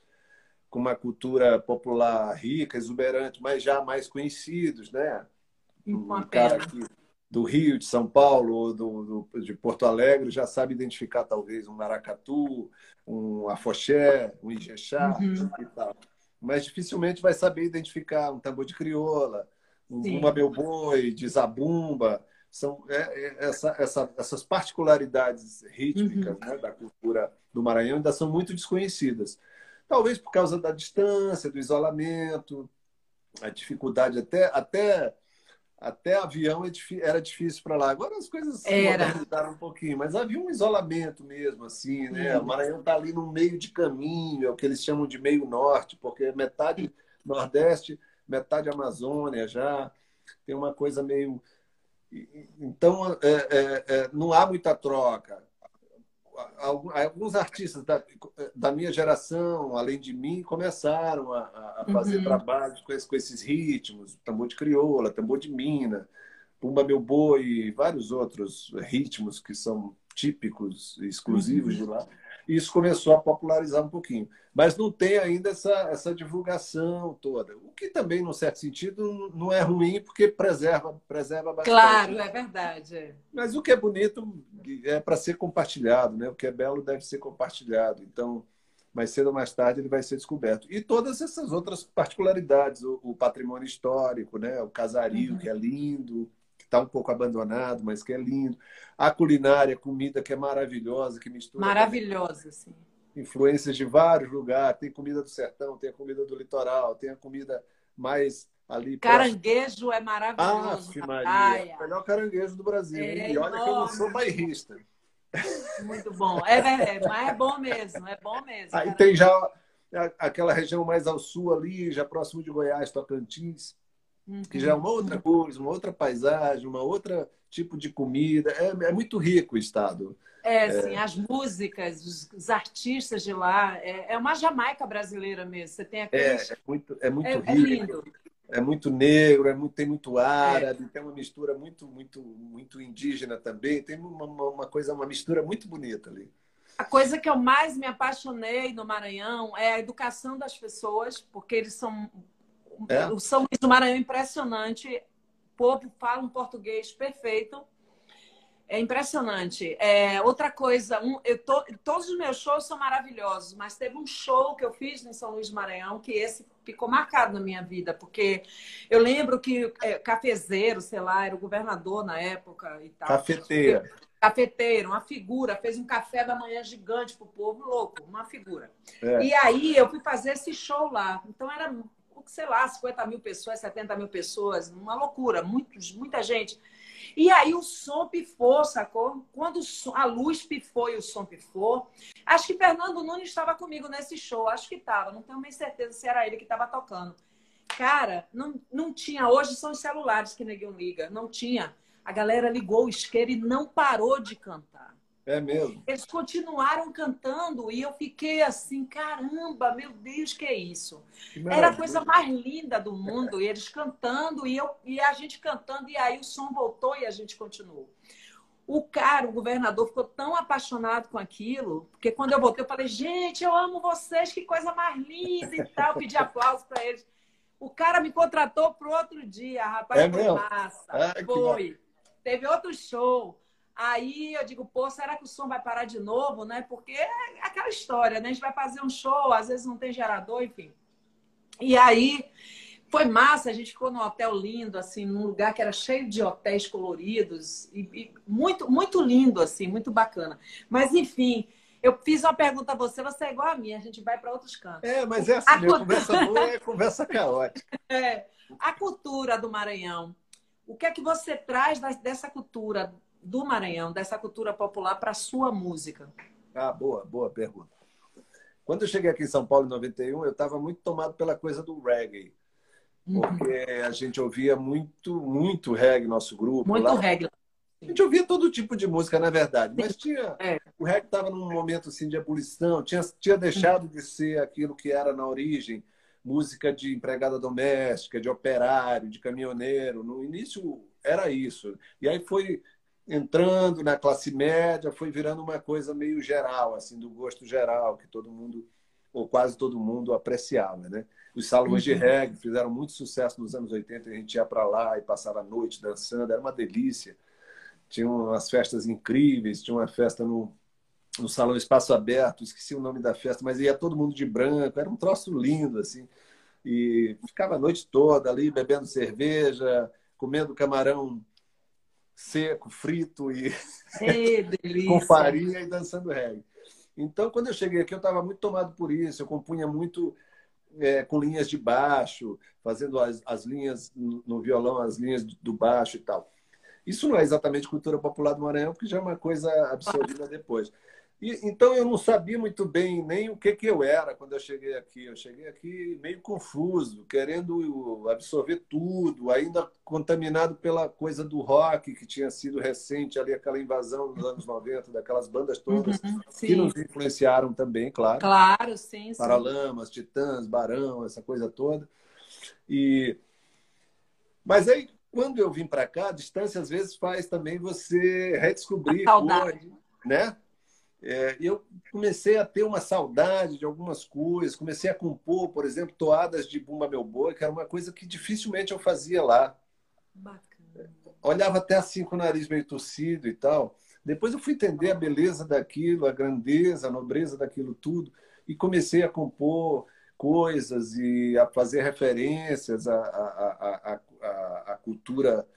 com uma cultura popular rica, exuberante, mas já mais conhecidos, né? Um cara aqui do Rio, de São Paulo, ou do, do, de Porto Alegre já sabe identificar talvez um maracatu, um afoxé, um ijexá uhum. e tal. Mas dificilmente vai saber identificar um tambor de crioula, uma meu boi, de zabumba, são é, é, essa, essa, essas particularidades rítmicas uhum. né, da cultura do Maranhão ainda são muito desconhecidas. Talvez por causa da distância, do isolamento, a dificuldade até, até até avião é era difícil para lá. Agora as coisas mudaram um pouquinho, mas havia um isolamento mesmo, assim, né? O Maranhão está ali no meio de caminho, é o que eles chamam de meio norte, porque é metade nordeste, metade Amazônia já. Tem uma coisa meio. Então, é, é, é, não há muita troca alguns artistas da, da, minha geração, além de mim, começaram a, a fazer uhum. trabalhos com, com, esses ritmos, tambor de crioula, tambor de mina, pumba meu boi, e vários outros ritmos que são típicos, exclusivos uhum. de lá isso começou a popularizar um pouquinho. Mas não tem ainda essa, essa divulgação toda. O que também, num certo sentido, não é ruim, porque preserva, preserva bastante. Claro, é verdade. Mas o que é bonito é para ser compartilhado, né? O que é belo deve ser compartilhado. Então, mais cedo ou mais tarde, ele vai ser descoberto. E todas essas outras particularidades, o, o patrimônio histórico, né? o casario, uhum. que é lindo, está um pouco abandonado, mas que é lindo. A culinária, comida que é maravilhosa, que mistura. Maravilhosa, sim. Influências de vários lugares. Tem comida do sertão, tem a comida do litoral, tem a comida mais ali. Caranguejo próximo. é maravilhoso. Ah, Maria, o melhor caranguejo do Brasil. É e olha enorme. que eu não sou bairrista. Muito bom. É, é, mas é bom mesmo, é bom mesmo. Aí tem já aquela região mais ao sul ali, já próximo de Goiás, Tocantins uhum. que já é uma outra coisa, uma outra paisagem, uma outra tipo de comida. É, é muito rico o estado. É, é. sim, as músicas, os, os, artistas de lá, é, é, uma Jamaica brasileira mesmo. Você tem aqueles... É, é muito, é muito é, é rico. É muito negro, é muito, tem muito árabe, tem uma mistura muito, muito, muito indígena também. Tem uma, uma coisa, uma mistura muito bonita ali. A coisa que eu mais me apaixonei no Maranhão é a educação das pessoas, porque eles são é? O São Luís do Maranhão é impressionante. O povo fala um português perfeito. É impressionante. É, outra coisa, um, eu tô, todos os meus shows são maravilhosos, mas teve um show que eu fiz em São Luís do Maranhão que esse ficou marcado na minha vida, porque eu lembro que é, cafezeiro, sei lá, era o governador na época e tal. Cafeteira. Cafeteiro, uma figura, fez um café da manhã gigante pro povo, louco, uma figura. É. E aí eu fui fazer esse show lá. Então era sei lá, 50 mil pessoas, 70 mil pessoas, uma loucura, muitos, muita gente. E aí o som pifou, sacou? Quando a luz pifou e o som pifou, acho que Fernando Nunes estava comigo nesse show, acho que estava, não tenho nem certeza se era ele que estava tocando. Cara, não, não tinha, hoje são os celulares que ninguém liga, não tinha. A galera ligou o isqueiro e não parou de cantar. É mesmo. Eles continuaram cantando e eu fiquei assim, caramba, meu Deus, que é isso? Que Era a coisa mais linda do mundo, e eles cantando e, eu, e a gente cantando, e aí o som voltou e a gente continuou. O cara, o governador, ficou tão apaixonado com aquilo, porque quando eu voltei, eu falei, gente, eu amo vocês, que coisa mais linda e tal, pedi aplauso para eles. O cara me contratou para outro dia, rapaz, é foi mesmo? massa. Ah, foi. Teve outro show. Aí eu digo, pô, será que o som vai parar de novo, né? Porque é aquela história, né? A gente vai fazer um show, às vezes não tem gerador, enfim. E aí foi massa, a gente ficou num hotel lindo, assim, num lugar que era cheio de hotéis coloridos e, e muito, muito lindo, assim, muito bacana. Mas enfim, eu fiz uma pergunta a você, você é igual a mim, a gente vai para outros cantos. É, mas é assim, a conversa boa é conversa caótica. (laughs) É, a cultura do Maranhão. O que é que você traz dessa cultura do Maranhão, dessa cultura popular, para a sua música? Ah, boa, boa pergunta. Quando eu cheguei aqui em São Paulo em 91, eu estava muito tomado pela coisa do reggae. Uhum. Porque a gente ouvia muito, muito reggae no nosso grupo. Muito lá. reggae. A gente ouvia todo tipo de música, na verdade, mas tinha. É. O reggae estava num momento assim de abolição, tinha, tinha deixado de ser aquilo que era na origem, música de empregada doméstica, de operário, de caminhoneiro. No início era isso. E aí foi entrando na classe média, foi virando uma coisa meio geral, assim, do gosto geral, que todo mundo, ou quase todo mundo, apreciava, né? Os salões de uhum. reggae fizeram muito sucesso nos anos 80, a gente ia para lá e passava a noite dançando, era uma delícia. Tinha umas festas incríveis, tinha uma festa no, no Salão Espaço Aberto, esqueci o nome da festa, mas ia todo mundo de branco, era um troço lindo, assim. E ficava a noite toda ali bebendo cerveja, comendo camarão seco, frito e (laughs) com farinha e dançando reggae. Então, quando eu cheguei aqui, eu estava muito tomado por isso. Eu compunha muito é, com linhas de baixo, fazendo as, as linhas no violão, as linhas do baixo e tal. Isso não é exatamente cultura popular do Maranhão, porque já é uma coisa absorvida depois. E, então eu não sabia muito bem nem o que, que eu era quando eu cheguei aqui. Eu cheguei aqui meio confuso, querendo absorver tudo, ainda contaminado pela coisa do rock que tinha sido recente ali, aquela invasão nos anos 90, daquelas bandas todas uhum, que nos influenciaram também, claro. Claro, sim. sim. Paralamas, Titãs, Barão, essa coisa toda. E mas aí quando eu vim para cá, a distância às vezes faz também você redescobrir coisas, né? É, eu comecei a ter uma saudade de algumas coisas, comecei a compor, por exemplo, toadas de Bumba Meu Boi, que era uma coisa que dificilmente eu fazia lá. Bacana. Olhava até assim com o nariz meio torcido e tal. Depois eu fui entender a beleza daquilo, a grandeza, a nobreza daquilo tudo, e comecei a compor coisas e a fazer referências à, à, à, à cultura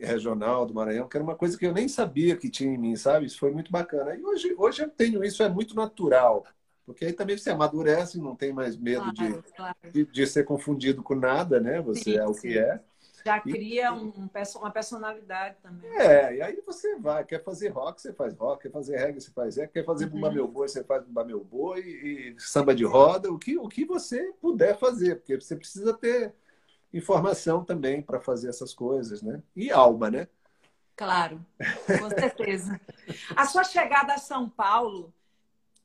regional do Maranhão, que era uma coisa que eu nem sabia que tinha em mim, sabe? Isso foi muito bacana. E hoje, hoje eu tenho isso, é muito natural. Porque aí também você amadurece, não tem mais medo claro, de, claro. de, de, ser confundido com nada, né? Você sim, é o sim. que é. Já cria um, uma personalidade também. É, e aí você vai, quer fazer rock, você faz rock, quer fazer reggae, você faz reggae, quer fazer uhum. bumba meu boi, você faz bumba meu boi, e samba de roda, o que, o que você puder fazer, porque você precisa ter informação também para fazer essas coisas, né? E alma, né? Claro, com certeza. a sua chegada a São Paulo,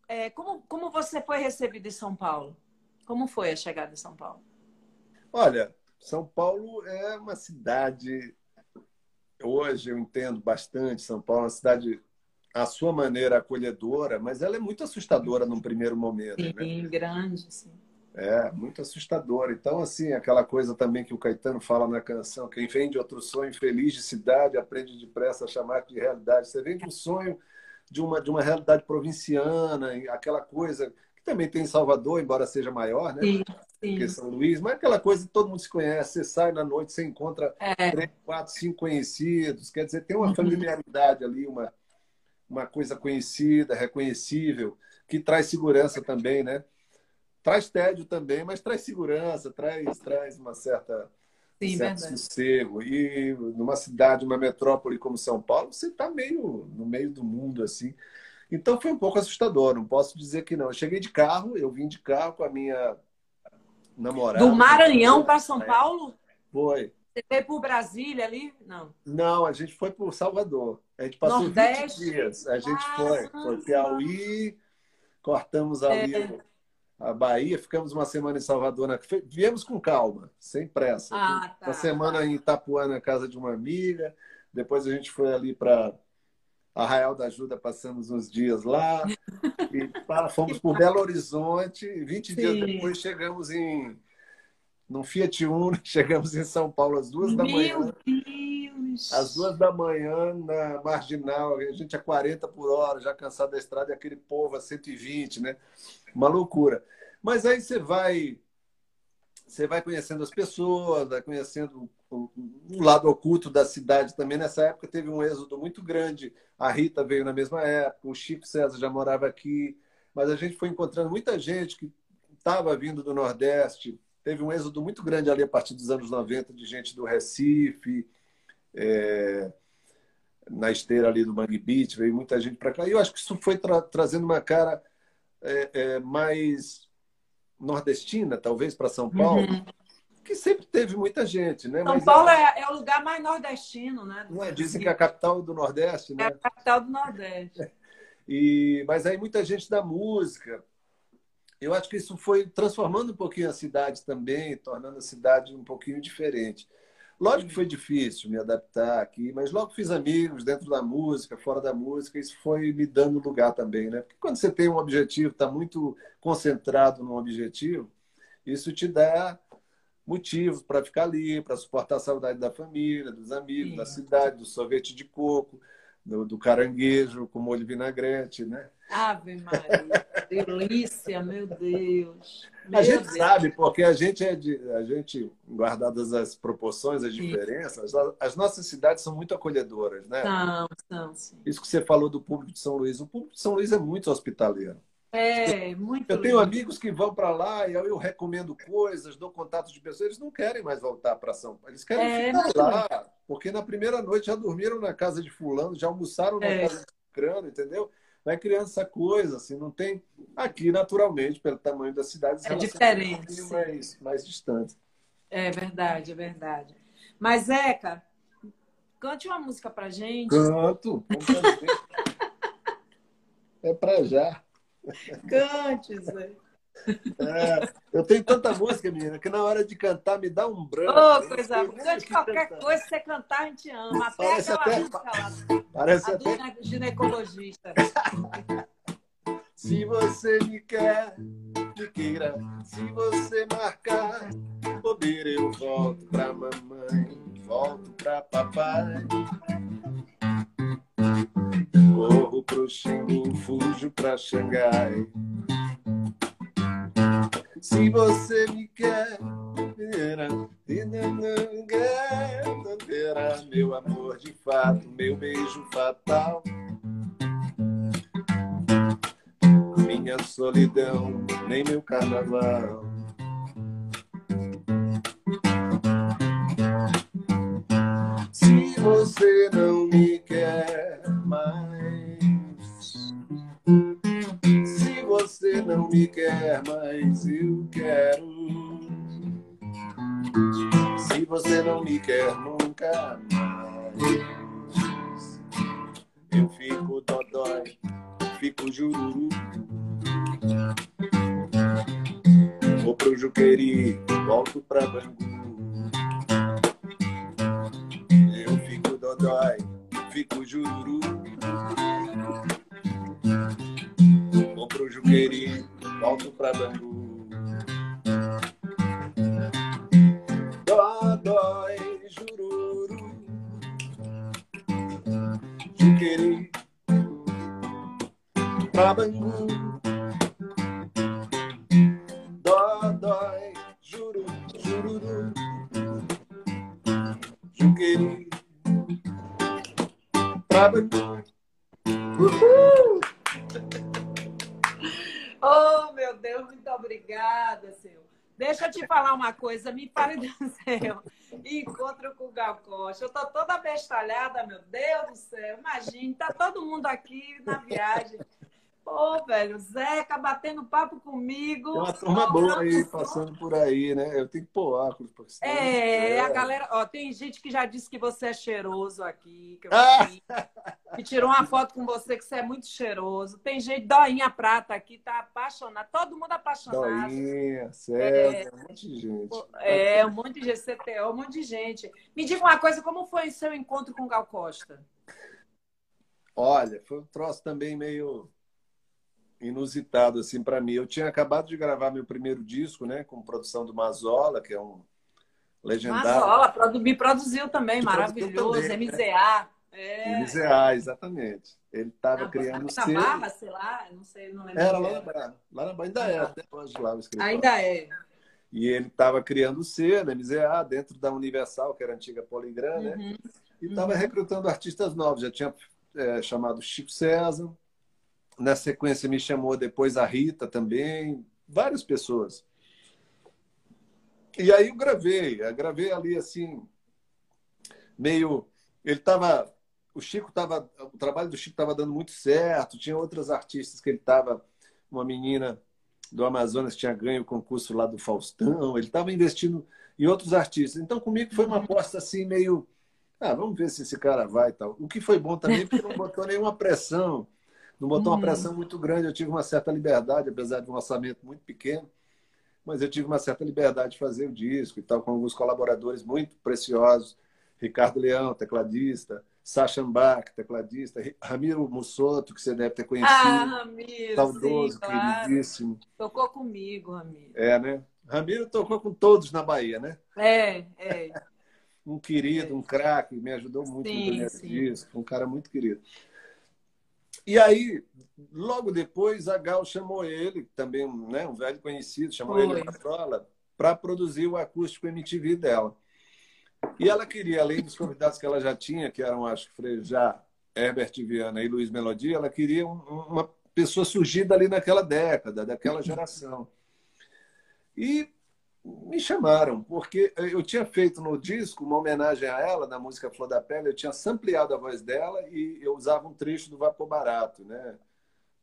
é, como, como você foi recebido em São Paulo? Como foi a chegada em São Paulo? Olha, São Paulo é uma cidade. Hoje eu entendo bastante São Paulo, é uma cidade à sua maneira acolhedora, mas ela é muito assustadora num primeiro momento. Sim, né? grande, sim. É, muito assustador. Então, assim, aquela coisa também que o Caetano fala na canção: quem vem de outro sonho feliz de cidade aprende depressa a chamar de realidade. Você vem de um sonho de uma, de uma realidade provinciana, aquela coisa que também tem em Salvador, embora seja maior, né? Sim, sim. Que São Luís, mas aquela coisa que todo mundo se conhece. Você sai na noite, você encontra é. três, quatro, cinco conhecidos. Quer dizer, tem uma uhum. familiaridade ali, uma, uma coisa conhecida, reconhecível, que traz segurança também, né? Traz tédio também, mas traz segurança, traz, traz uma certa Sim, certo verdade. sossego. E numa cidade, uma metrópole como São Paulo, você está meio no meio do mundo assim. Então foi um pouco assustador, não posso dizer que não. Eu cheguei de carro, eu vim de carro com a minha namorada. Do Maranhão para São Paulo? Foi. Você veio por Brasília ali? Não. Não, a gente foi por Salvador. A gente passou Nordeste. 20 dias. A gente ah, foi. Foi Piauí, cortamos ali. É a Bahia, ficamos uma semana em Salvador. Na... Viemos com calma, sem pressa. Ah, tá. Uma semana em Itapuã, na casa de uma amiga. Depois a gente foi ali para Arraial da Ajuda, passamos uns dias lá. (laughs) e para, fomos por Belo Horizonte. 20 Sim. dias depois chegamos em num Fiat Uno, (laughs) chegamos em São Paulo às duas da manhã. Meu Deus! Às duas da manhã, na Marginal, a gente a 40 por hora, já cansado da estrada, e aquele povo a 120, né? Uma loucura. Mas aí você vai você vai conhecendo as pessoas, vai conhecendo o, lado oculto da cidade também. Nessa época teve um êxodo muito grande. A Rita veio na mesma época, o Chico César já morava aqui, mas a gente foi encontrando muita gente que estava vindo do Nordeste. Teve um êxodo muito grande ali a partir dos anos 90 de gente do Recife, é, na esteira ali do Mangue Beach, veio muita gente para cá. E eu acho que isso foi tra trazendo uma cara é, é, mais nordestina, talvez, para São Paulo, uhum. que sempre teve muita gente, né? São Mas Paulo é, é, o lugar mais nordestino, né? Não é? Dizem que é a capital do Nordeste, né? É a capital do Nordeste. (laughs) E, mas aí muita gente da música. Eu acho que isso foi transformando um pouquinho a cidade também, tornando a cidade um pouquinho diferente. Lógico que foi difícil me adaptar aqui, mas logo fiz amigos dentro da música, fora da música, isso foi me dando lugar também, né? Porque quando você tem um objetivo, está muito concentrado num objetivo, isso te dá motivos para ficar ali, para suportar a saudade da família, dos amigos, Sim. da cidade, do sorvete de coco, do, do caranguejo com molho vinagrete, né? Ave Maria, delícia, meu Deus. Meu a gente Deus. sabe, porque a gente é de, a gente, guardadas as proporções, as diferenças, sim. as nossas cidades são muito acolhedoras, né? São, são, sim. Isso que você falou do público de São Luís. O público de São Luís é muito hospitaleiro. É, muito Eu tenho amigos que vão para lá e eu recomendo coisas, dou contatos de pessoas, eles não querem mais voltar para São Paulo. Eles querem é, ficar lá, porque na primeira noite já dormiram na casa de fulano, já almoçaram na é. casa de crânio, entendeu? Vai criando essa coisa, assim, não tem. Aqui, naturalmente, pelo tamanho das cidades, é diferente. Um mais, mais distante. É verdade, é verdade. Mas, Zeca, cante uma música pra gente. Canto. (laughs) é pra já. Cante, Zé. É, eu tenho tanta música, menina, que na hora de cantar me dá um branco. Ô, oh, coisa boa. Cante qualquer cantar. coisa, você cantar, a gente ama. Até parece aquela até, música lá. Parece a até... ginecologista. (laughs) Se você me quer, me queira. Se você marcar, bobeira, eu volto pra mamãe, volto pra papai. Corro pro Xingu, fujo pra Xangai. Se você me quer, terá meu amor de fato, meu beijo fatal. Minha solidão, nem meu carnaval. Se você não me quer mais, você não me quer mais, eu quero. Se você não me quer nunca mais, eu fico dodói, fico jururu. Vou pro Juqueri, volto pra Bangu. dói, fico jururu. Vou pro Juqueri, volto pra Bangu. Dó, dói, jururu. Juqueri, pra Bangu. Dó, dói, jururu. Juqueri, Uhul! Oh, meu Deus, muito obrigada, senhor. Deixa eu te falar uma coisa, me fale do (laughs) seu encontro com o Gal Costa. Eu tô toda bestalhada, meu Deus do céu. Imagine, tá todo mundo aqui na viagem. Pô, velho, Zeca batendo papo comigo. Tem uma turma boa aí, passando por aí, né? Eu tenho que pôr óculos. Porque é, é, a galera... Ó, tem gente que já disse que você é cheiroso aqui, que, eu que tirou uma foto com você que você é muito cheiroso. Tem gente, Doinha Prata aqui, tá apaixonada. Todo mundo apaixonado. Doinha, sério, é, um monte de gente. É, um monte de GCTO, um monte de gente. Me diga uma coisa, como foi o seu encontro com o Gal Costa? Olha, foi um troço também meio inusitado assim para mim. Eu tinha acabado de gravar meu primeiro disco, né, com produção do Mazola, que é um legendário. Mazola me produziu também, me maravilhoso, também, MZA. É. MZA, exatamente. Ele estava criando selo. Barra, sei lá, não sei, não lembro. Era lá na Barra, lá na Barra, ainda é, até hoje lá o escritório. Ainda é. E ele estava criando o selo, MZA, dentro da Universal, que era a antiga Poligram, né? Uhum. E estava uhum. recrutando artistas novos. Já tinha é, chamado Chico César, na sequência me chamou depois a Rita também, várias pessoas. E aí eu gravei, eu gravei ali assim, meio. Ele estava. O Chico estava. O trabalho do Chico estava dando muito certo, tinha outras artistas que ele estava. Uma menina do Amazonas tinha ganho o concurso lá do Faustão, ele estava investindo em outros artistas. Então comigo foi uma aposta assim, meio. Ah, vamos ver se esse cara vai e tal. O que foi bom também, porque não botou nenhuma pressão não botou uma uhum. pressão muito grande. Eu tive uma certa liberdade, apesar de um orçamento muito pequeno, mas eu tive uma certa liberdade de fazer o disco e tal, com alguns colaboradores muito preciosos. Ricardo Leão, tecladista, Sacha Ambach, tecladista, Ramiro Mussoto, que você deve ter conhecido. Ah, Ramiro, saudoso, sim, claro. queridíssimo. Tocou comigo, Ramiro. É, né? Ramiro tocou com todos na Bahia, né? É, é. (laughs) um querido, um craque, me ajudou muito sim, no primeiro disco, um cara muito querido. E aí, logo depois, a Gal chamou ele, também né, um velho conhecido, chamou ele para para produzir o acústico MTV dela. E ela queria, além dos convidados que ela já tinha, que eram, acho que, já Herbert Viana e Luiz Melodia, ela queria uma, pessoa surgida ali naquela década, daquela geração. E me chamaram, porque eu tinha feito no disco uma homenagem a ela, na música Flor da Pele, eu tinha ampliado a voz dela e eu usava um trecho do Vapor Barato, né?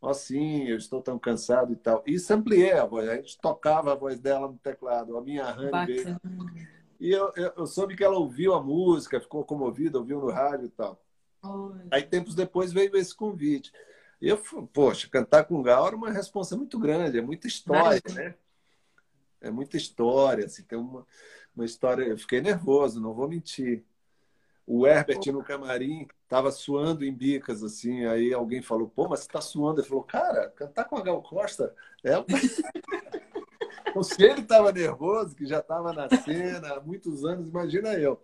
Ó, sim, eu estou tão cansado e tal. E ampliei a voz, a gente tocava a voz dela no teclado, a minha Honey E eu, eu, eu, soube que ela ouviu a música, ficou comovida, ouviu no rádio e tal. Oi. Aí, tempos depois, veio esse convite. E eu, poxa, cantar com Gal era uma responsa muito grande, é muita história, né? É muita história, assim, tem uma, uma história. Eu fiquei nervoso, não vou mentir. O Herbert no camarim estava suando em bicas, assim. Aí alguém falou: pô, mas você está suando? Ele falou: cara, cantar com a Gal Costa é. (laughs) então, se ele estava nervoso, que já estava na cena há muitos anos, imagina eu.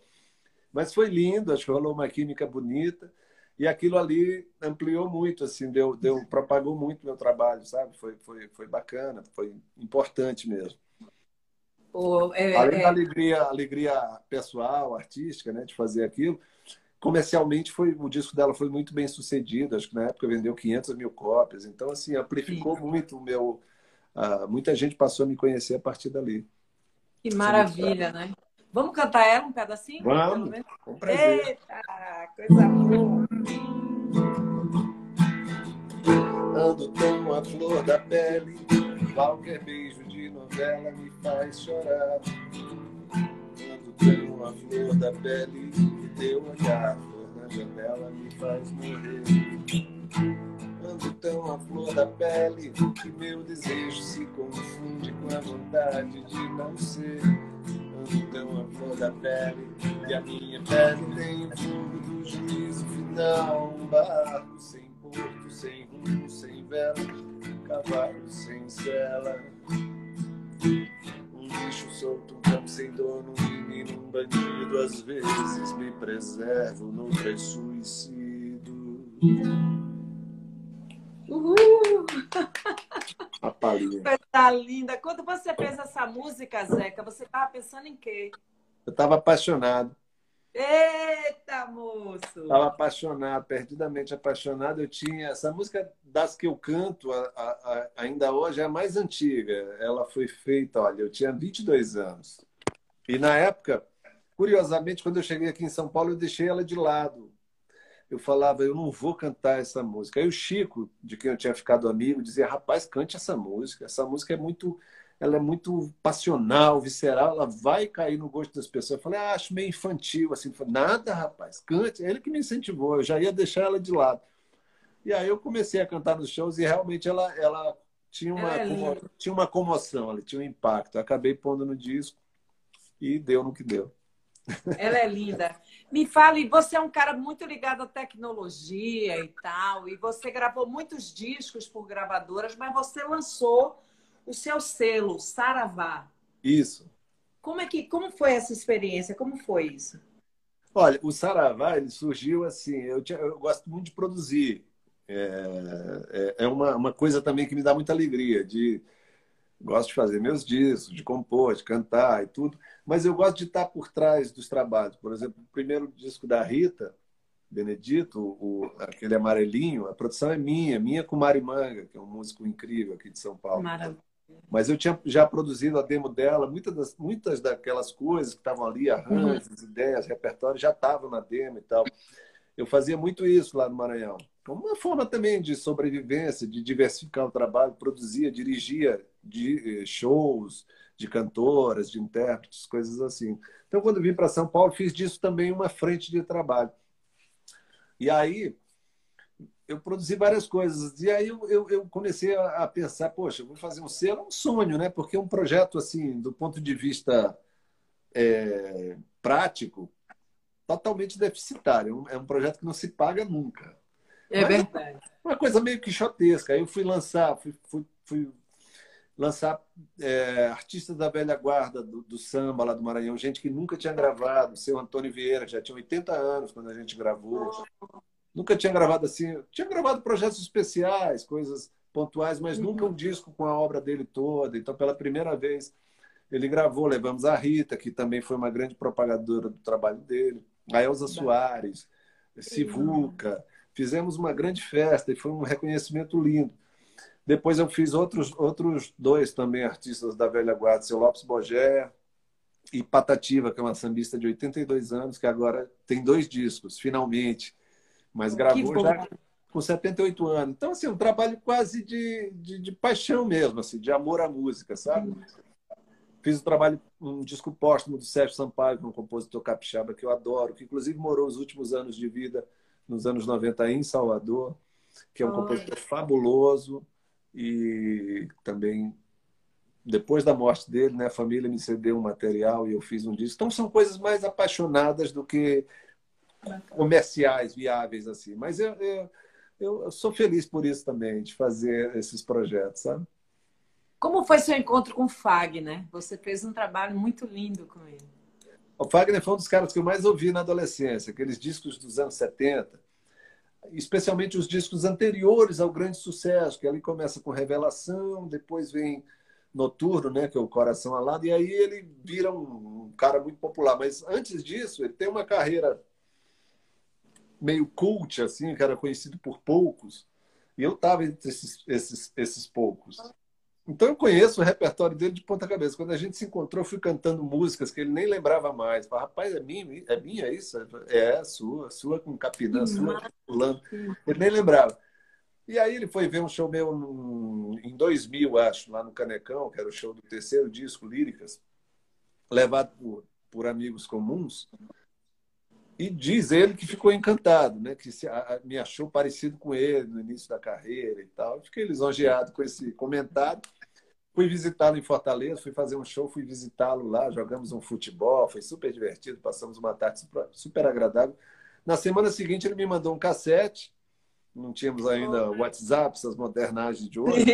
Mas foi lindo, acho que rolou uma química bonita. E aquilo ali ampliou muito, assim, deu, deu, propagou muito meu trabalho, sabe? Foi, foi, foi bacana, foi importante mesmo. É, Além é... da alegria, alegria pessoal, artística, né, de fazer aquilo, comercialmente foi o disco dela foi muito bem sucedido. Acho que na época vendeu 500 mil cópias. Então, assim, amplificou Sim. muito o meu. Uh, muita gente passou a me conhecer a partir dali. Que maravilha, né? Vamos cantar ela um pedacinho? Vamos, com prazer. Eita, coisa boa. Ando tão a flor da pele, qualquer beijo novela me faz chorar. Ando tão a flor da pele, teu olhar, flor na janela me faz morrer. Ando tão a flor da pele, que meu desejo se confunde com a vontade de não ser então a flor da pele e a minha pele tem o fogo do juízo final. Um barco sem porto, sem rumo, sem vela, cavalo sem cela. Bicho solto, um campo sem dono, um menino, um bandido. Às vezes me preservo, no é suicídio. Uhul! A palhinha. Coisa linda. Quando você fez essa música, Zeca, você estava pensando em quê? Eu estava apaixonado. Eita, moço! Estava apaixonado, perdidamente apaixonado. Eu tinha essa música das que eu canto a, a, a, ainda hoje é a mais antiga. Ela foi feita, olha, eu tinha 22 anos. E na época, curiosamente, quando eu cheguei aqui em São Paulo, eu deixei ela de lado eu falava, eu não vou cantar essa música. Aí o Chico, de quem eu tinha ficado amigo, dizia, rapaz, cante essa música. Essa música é muito, ela é muito passional, visceral, ela vai cair no gosto das pessoas. Eu falei, ah, acho meio infantil, assim. Falei, Nada, rapaz, cante. Ele que me incentivou, eu já ia deixar ela de lado. E aí eu comecei a cantar nos shows e realmente ela, ela tinha uma, é tinha uma comoção, ela tinha um impacto. Eu acabei pondo no disco e deu no que deu. Ela é linda. Me fale, você é um cara muito ligado à tecnologia e tal, e você gravou muitos discos por gravadoras, mas você lançou o seu selo, Saravá. Isso. Como é que como foi essa experiência? Como foi isso? Olha, o Saravá ele surgiu assim. Eu, tinha, eu gosto muito de produzir. É, é, é uma, uma coisa também que me dá muita alegria de gosto de fazer meus discos, de compor, de cantar e tudo, mas eu gosto de estar por trás dos trabalhos. Por exemplo, o primeiro disco da Rita Benedito, o, aquele amarelinho, a produção é minha, minha com Mari Manga, que é um músico incrível aqui de São Paulo. Maravilha. Mas eu tinha já produzido a demo dela, muitas, das, muitas daquelas coisas que estavam ali, arranjos, uhum. ideias, repertório, já estavam na demo e tal. Eu fazia muito isso lá no Maranhão. Como uma forma também de sobrevivência, de diversificar o trabalho, produzia, dirigia de eh, shows de cantoras, de intérpretes, coisas assim. Então, quando vim para São Paulo, fiz disso também uma frente de trabalho. E aí, eu produzi várias coisas. E aí eu, eu, eu, comecei a pensar, poxa, vou fazer um selo, um sonho, né? Porque é um projeto, assim, do ponto de vista é, prático, totalmente deficitário. É um projeto que não se paga nunca. É Mas verdade. Uma coisa meio quixotesca. Aí eu fui lançar, fui, fui, fui lançar é, artistas da velha guarda do, do, samba lá do Maranhão, gente que nunca tinha gravado, o seu Antônio Vieira, que já tinha 80 anos quando a gente gravou. Nunca tinha gravado assim, tinha gravado projetos especiais, coisas pontuais, mas uhum. nunca um disco com a obra dele toda. Então, pela primeira vez, ele gravou, levamos a Rita, que também foi uma grande propagadora do trabalho dele, a Elza Soares, Sivuca. Fizemos uma grande festa e foi um reconhecimento lindo. Depois eu fiz outros, outros dois também artistas da velha guarda, seu Lopes Bogé e Patativa, que é uma sambista de 82 anos, que agora tem dois discos, finalmente. Mas gravou já com 78 anos. Então, assim, um trabalho quase de, de, de paixão mesmo, assim, de amor à música, sabe? Fiz um trabalho, um disco póstumo do Sérgio Sampaio, um compositor capixaba que eu adoro, que inclusive morou os últimos anos de vida, nos anos 90, em Salvador, que é um compositor fabuloso e também depois da morte dele, né, a família me cedeu um material e eu fiz um disco. Então são coisas mais apaixonadas do que comerciais, viáveis assim. Mas eu, eu, eu sou feliz por isso também, de fazer esses projetos, sabe? Como foi seu encontro com o Fagner? Você fez um trabalho muito lindo com ele. O Fagner foi um dos caras que eu mais ouvi na adolescência, aqueles discos dos anos 70 especialmente os discos anteriores ao grande sucesso, que ali começa com Revelação, depois vem Noturno, né, que é o Coração Alado, e aí ele vira um, cara muito popular. Mas antes disso, ele tem uma carreira meio cult, assim, que era conhecido por poucos, e eu estava entre esses, esses, esses poucos. Então eu conheço o repertório dele de ponta cabeça. Quando a gente se encontrou, eu fui cantando músicas que ele nem lembrava mais. Falei, rapaz, é minha, é minha isso? É, sua, sua com Capinã, sua com fulano. Ele nem lembrava. E aí ele foi ver um show meu no, em 2000, acho, lá no Canecão, que era o show do terceiro disco, Líricas, levado por, por amigos comuns. E diz ele que ficou encantado, né? que se, a, me achou parecido com ele no início da carreira e tal. Eu fiquei lisonjeado com esse comentário. Fui visitá-lo em Fortaleza, fui fazer um show, fui visitá-lo lá, jogamos um futebol, foi super divertido, passamos uma tarde super, super agradável. Na semana seguinte, ele me mandou um cassete, não tínhamos ainda WhatsApp, essas modernagens de hoje.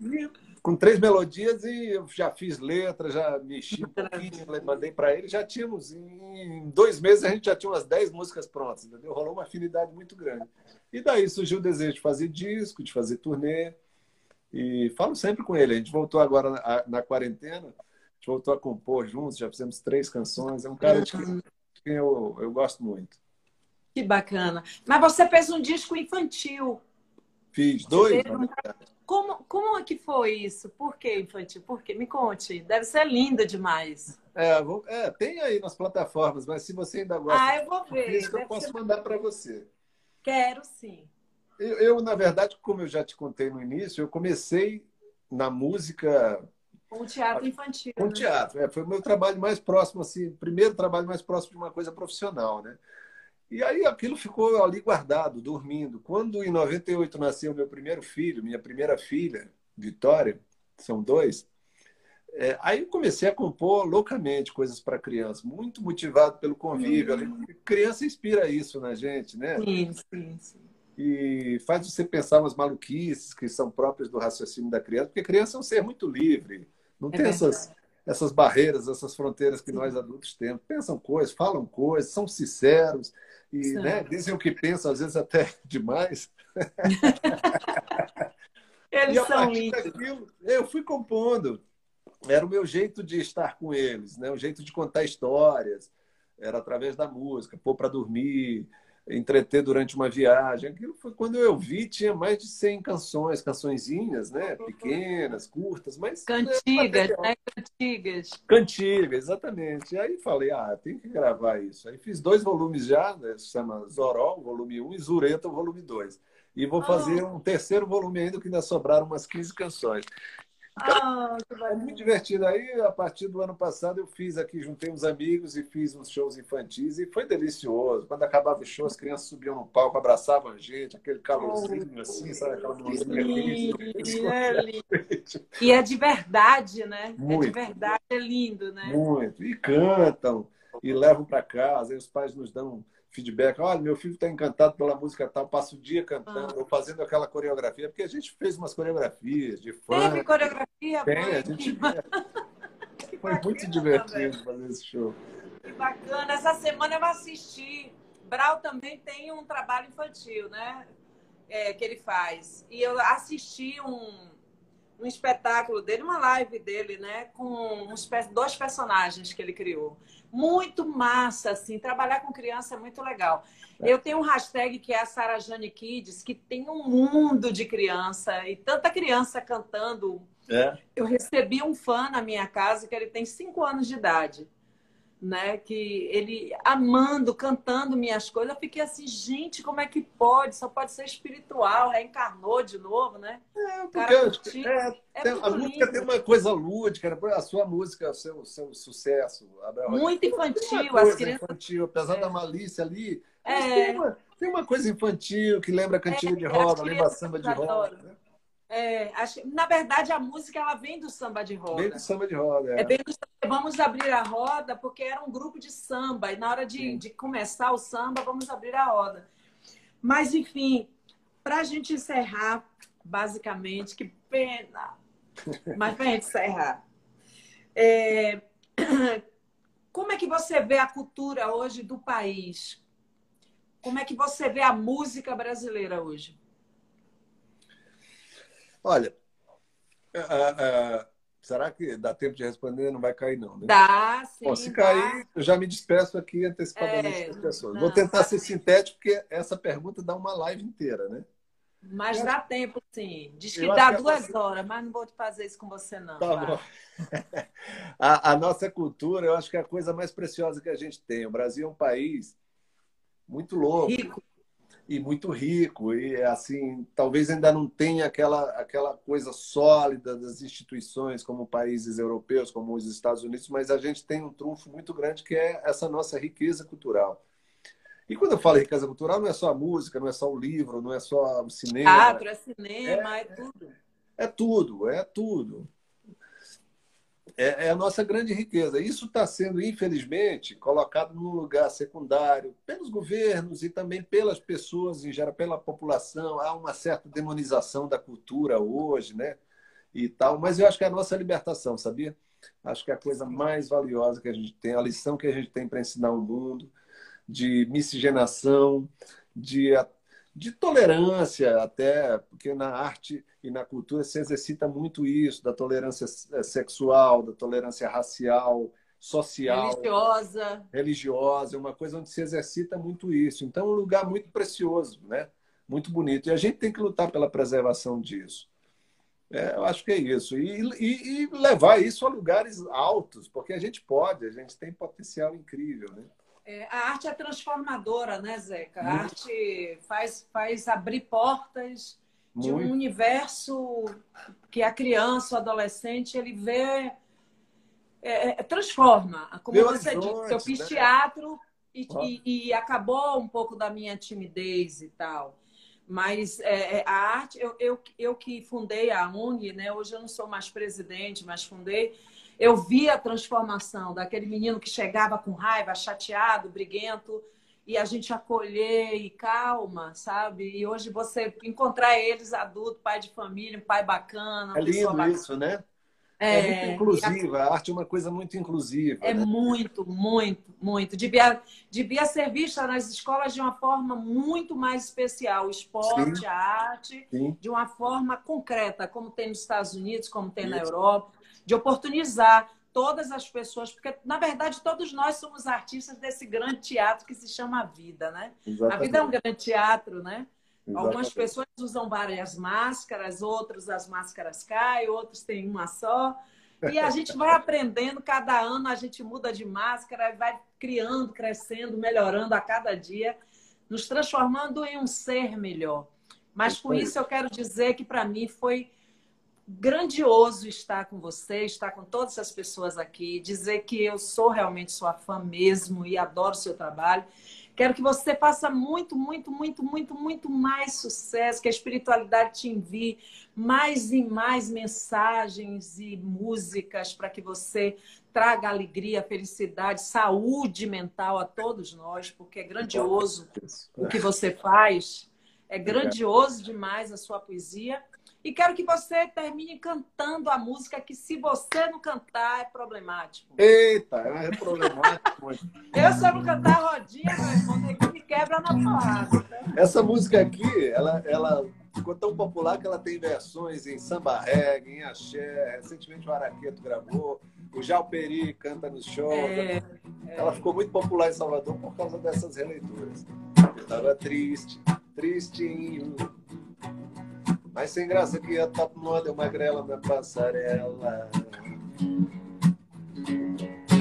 (laughs) com três melodias e eu já fiz letra, já mexi um pouquinho, mandei para ele. Já tínhamos, em dois meses, a gente já tinha umas dez músicas prontas, entendeu? Rolou uma afinidade muito grande. E daí surgiu o desejo de fazer disco, de fazer turnê. E falo sempre com ele. A gente voltou agora na, na quarentena, a gente voltou a compor juntos, já fizemos três canções. É um cara de quem, de quem eu, eu gosto muito. Que bacana. Mas você fez um disco infantil. Fiz dois. Como, como é que foi isso? Por que infantil? Por quê? Me conte. Deve ser linda demais. É, vou, é, tem aí nas plataformas, mas se você ainda gosta ah, eu vou ver. eu posso ser... mandar para você. Quero sim. Eu, eu, na verdade, como eu já te contei no início, eu comecei na música. Com teatro infantil. Com né? teatro. É, foi o meu trabalho mais próximo, assim, primeiro trabalho mais próximo de uma coisa profissional, né? E aí aquilo ficou ali guardado, dormindo. Quando em 98 nasceu meu primeiro filho, minha primeira filha, Vitória, são dois, é, aí eu comecei a compor loucamente coisas para criança, muito motivado pelo convívio. Uhum. Criança inspira isso na gente, né? Sim, sim, sim. E faz você pensar umas maluquices que são próprias do raciocínio da criança, porque criança é um ser muito livre, não é tem essas, essas barreiras, essas fronteiras que sim. nós adultos temos. Pensam coisas, falam coisas, são sinceros e né, dizem o que pensam, às vezes até (laughs) demais. (laughs) Eles e a são lindos. Daquilo, eu fui compondo. Era o meu jeito de estar com eles, né? o jeito de contar histórias. Era através da música, pôr para dormir, entreter durante uma viagem. Aquilo foi quando eu vi, tinha mais de 100 canções, cançõezinhas, né? Pequenas, curtas, mas. Cantigas, né? Cantigas. Cantigas, exatamente. E aí falei, ah, tem que gravar isso. Aí fiz dois volumes já, né? Se chama Zorol, volume 1, e Zureta, volume 2. E vou fazer oh. um terceiro volume ainda, que ainda sobraram umas 15 canções. Ah, é muito divertido. Aí, a partir do ano passado, eu fiz aqui, juntei uns amigos e fiz uns shows infantis e foi delicioso. Quando acabava o show, as crianças subiam no palco, abraçavam a gente, aquele calorzinho assim, sabe? Aquela mãozinha E é de verdade, né? Muito. É de verdade, é lindo, né? Muito. E cantam, e levam para casa, aí os pais nos dão feedback. Olha, meu filho está encantado pela música tal, passa o dia cantando, ah. ou fazendo aquela coreografia, porque a gente fez umas coreografias de fã. Teve coreografia? Tem, a gente (laughs) Foi muito divertido fazer esse show. Que bacana. Essa semana eu assisti. Brau também tem um trabalho infantil, né? É, que ele faz. E eu assisti um, um espetáculo dele, uma live dele, né? Com uns, dois personagens que ele criou. Muito massa, assim. Trabalhar com criança é muito legal. É. Eu tenho um hashtag que é a Sara Jane Kids, que tem um mundo de criança e tanta criança cantando. É. Eu recebi um fã na minha casa que ele tem cinco anos de idade né? Que ele amando, cantando minhas coisas, eu fiquei assim, gente, como é que pode? Só pode ser espiritual, reencarnou de novo, né? É, porque Cara, é, é tem, a música lindo. tem uma coisa lúdica, né? a sua música, o seu, seu sucesso. Muito infantil, as crianças. Infantil, apesar é. da malícia ali. É. Tem uma, tem, uma, coisa infantil que lembra cantiga de é, roda, lembra samba de roda. Né? É, acho, na verdade, a música ela vem do samba de roda. Vem do samba de roda, é. é do, vamos abrir a roda, porque era um grupo de samba, e na hora de, de começar o samba, vamos abrir a roda. Mas, enfim, para a gente encerrar, basicamente, que pena, (laughs) mas para a gente encerrar, é, (clears throat) como é que você vê a cultura hoje do país? Como é que você vê a música brasileira hoje? Olha, uh, uh, será que dá tempo de responder? Não vai cair, não. Né? Dá, sim. Bom, se cair, dá. eu já me despeço aqui antecipadamente é, das pessoas. Não, Vou tentar ser sintético, porque essa pergunta dá uma live inteira, né? Mas dá tempo, sim. Diz que dá que duas horas, mas não vou te fazer isso com você, não. Tá bom. (laughs) a, a, nossa cultura, eu acho que é a coisa mais preciosa que a gente tem. O Brasil é um país muito louco. Rico e muito rico e assim talvez ainda não tenha aquela aquela coisa sólida das instituições como países europeus como os Estados Unidos mas a gente tem um trunfo muito grande que é essa nossa riqueza cultural. E quando eu falo riqueza cultural não é só a música não é só o livro não é só o cinema. Teatro é cinema é, é tudo. é tudo é tudo é, é a nossa grande riqueza. Isso está sendo, infelizmente, colocado num lugar secundário pelos governos e também pelas pessoas, em geral, pela população. Há uma certa demonização da cultura hoje, né? E tal. Mas eu acho que é a nossa libertação, sabia? Acho que é a coisa mais valiosa que a gente tem, a lição que a gente tem para ensinar o mundo, de miscigenação, de de tolerância até, porque na arte e na cultura se exercita muito isso, da tolerância eh, sexual, da tolerância racial, social. Religiosa. Religiosa, é uma coisa onde se exercita muito isso. Então, é um lugar muito precioso, né? muito bonito. E a gente tem que lutar pela preservação disso. É, eu acho que é isso. E, e, e levar isso a lugares altos, porque a gente pode, a gente tem potencial incrível. Né? É, a arte é transformadora, né, Zeca? A arte faz, faz abrir portas de um universo que a criança, o adolescente, ele vê. É, é transforma. Como você disse, eu fiz né? teatro e, e, e, acabou um pouco da minha timidez e tal. Mas é, é, a arte, eu, eu, eu que fundei a UNG, né? Hoje eu não sou mais presidente, mas fundei eu vi a transformação daquele menino que chegava com raiva, chateado, briguento, e a gente acolher e calma, sabe? E hoje você encontrar eles adulto, pai de família, um pai bacana. É lindo bacana. isso, né? É, é muito inclusiva, a... arte é uma coisa muito inclusiva. É né? muito, muito, muito. Devia, devia ser vista nas escolas de uma forma muito mais especial. O esporte, Sim. a arte, Sim. de uma forma concreta, como tem nos Estados Unidos, como tem Isso. na Europa de oportunizar todas as pessoas, porque na verdade todos nós somos artistas desse grande teatro que se chama vida, né? Exatamente. A vida é um grande teatro, né? Exatamente. Algumas pessoas usam várias máscaras, outros as máscaras caem, outros têm uma só. E a gente vai (laughs) aprendendo, cada ano a gente muda de máscara, vai criando, crescendo, melhorando a cada dia, nos transformando em um ser melhor. Mas com isso eu quero dizer que para mim foi grandioso estar com você, estar com todas as pessoas aqui, dizer que eu sou realmente sua fã mesmo e adoro seu trabalho. Quero que você faça muito, muito, muito, muito, muito mais sucesso, que a espiritualidade te envie mais e mais mensagens e músicas para que você traga alegria, felicidade, saúde mental a todos nós, porque é grandioso o que você faz. É grandioso demais a sua poesia. E quero que você termine cantando a música que, se você não cantar, é problemático. Eita, é problemático. (laughs) eu, eu não cantar a rodinha, meu irmão, que me quebra na porrada. Essa música aqui, ela, ela ficou tão popular que ela tem versões em samba reggae, em axé. Recentemente o Araqueto gravou, o Jalperi canta no show. É, ela é. ficou muito popular em Salvador por causa dessas releituras. Eu tava triste, tristinho, mas sem graça que a top moda é uma grela na passarela.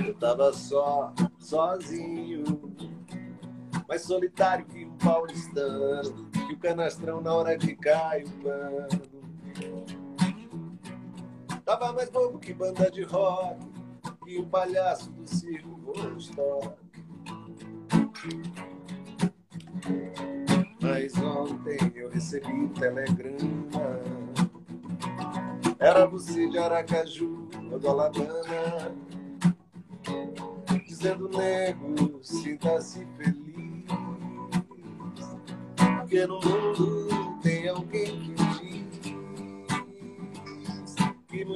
Eu tava só, sozinho, mais solitário que um paulistano. E o canastrão na hora que cai o pano. Tava mais bobo que banda de rock e o palhaço do circo Vostok. Ontem eu recebi um telegrama. Era você de Aracaju, ou do Alabama, dizendo nego, sinta-se feliz. Porque no mundo tem alguém que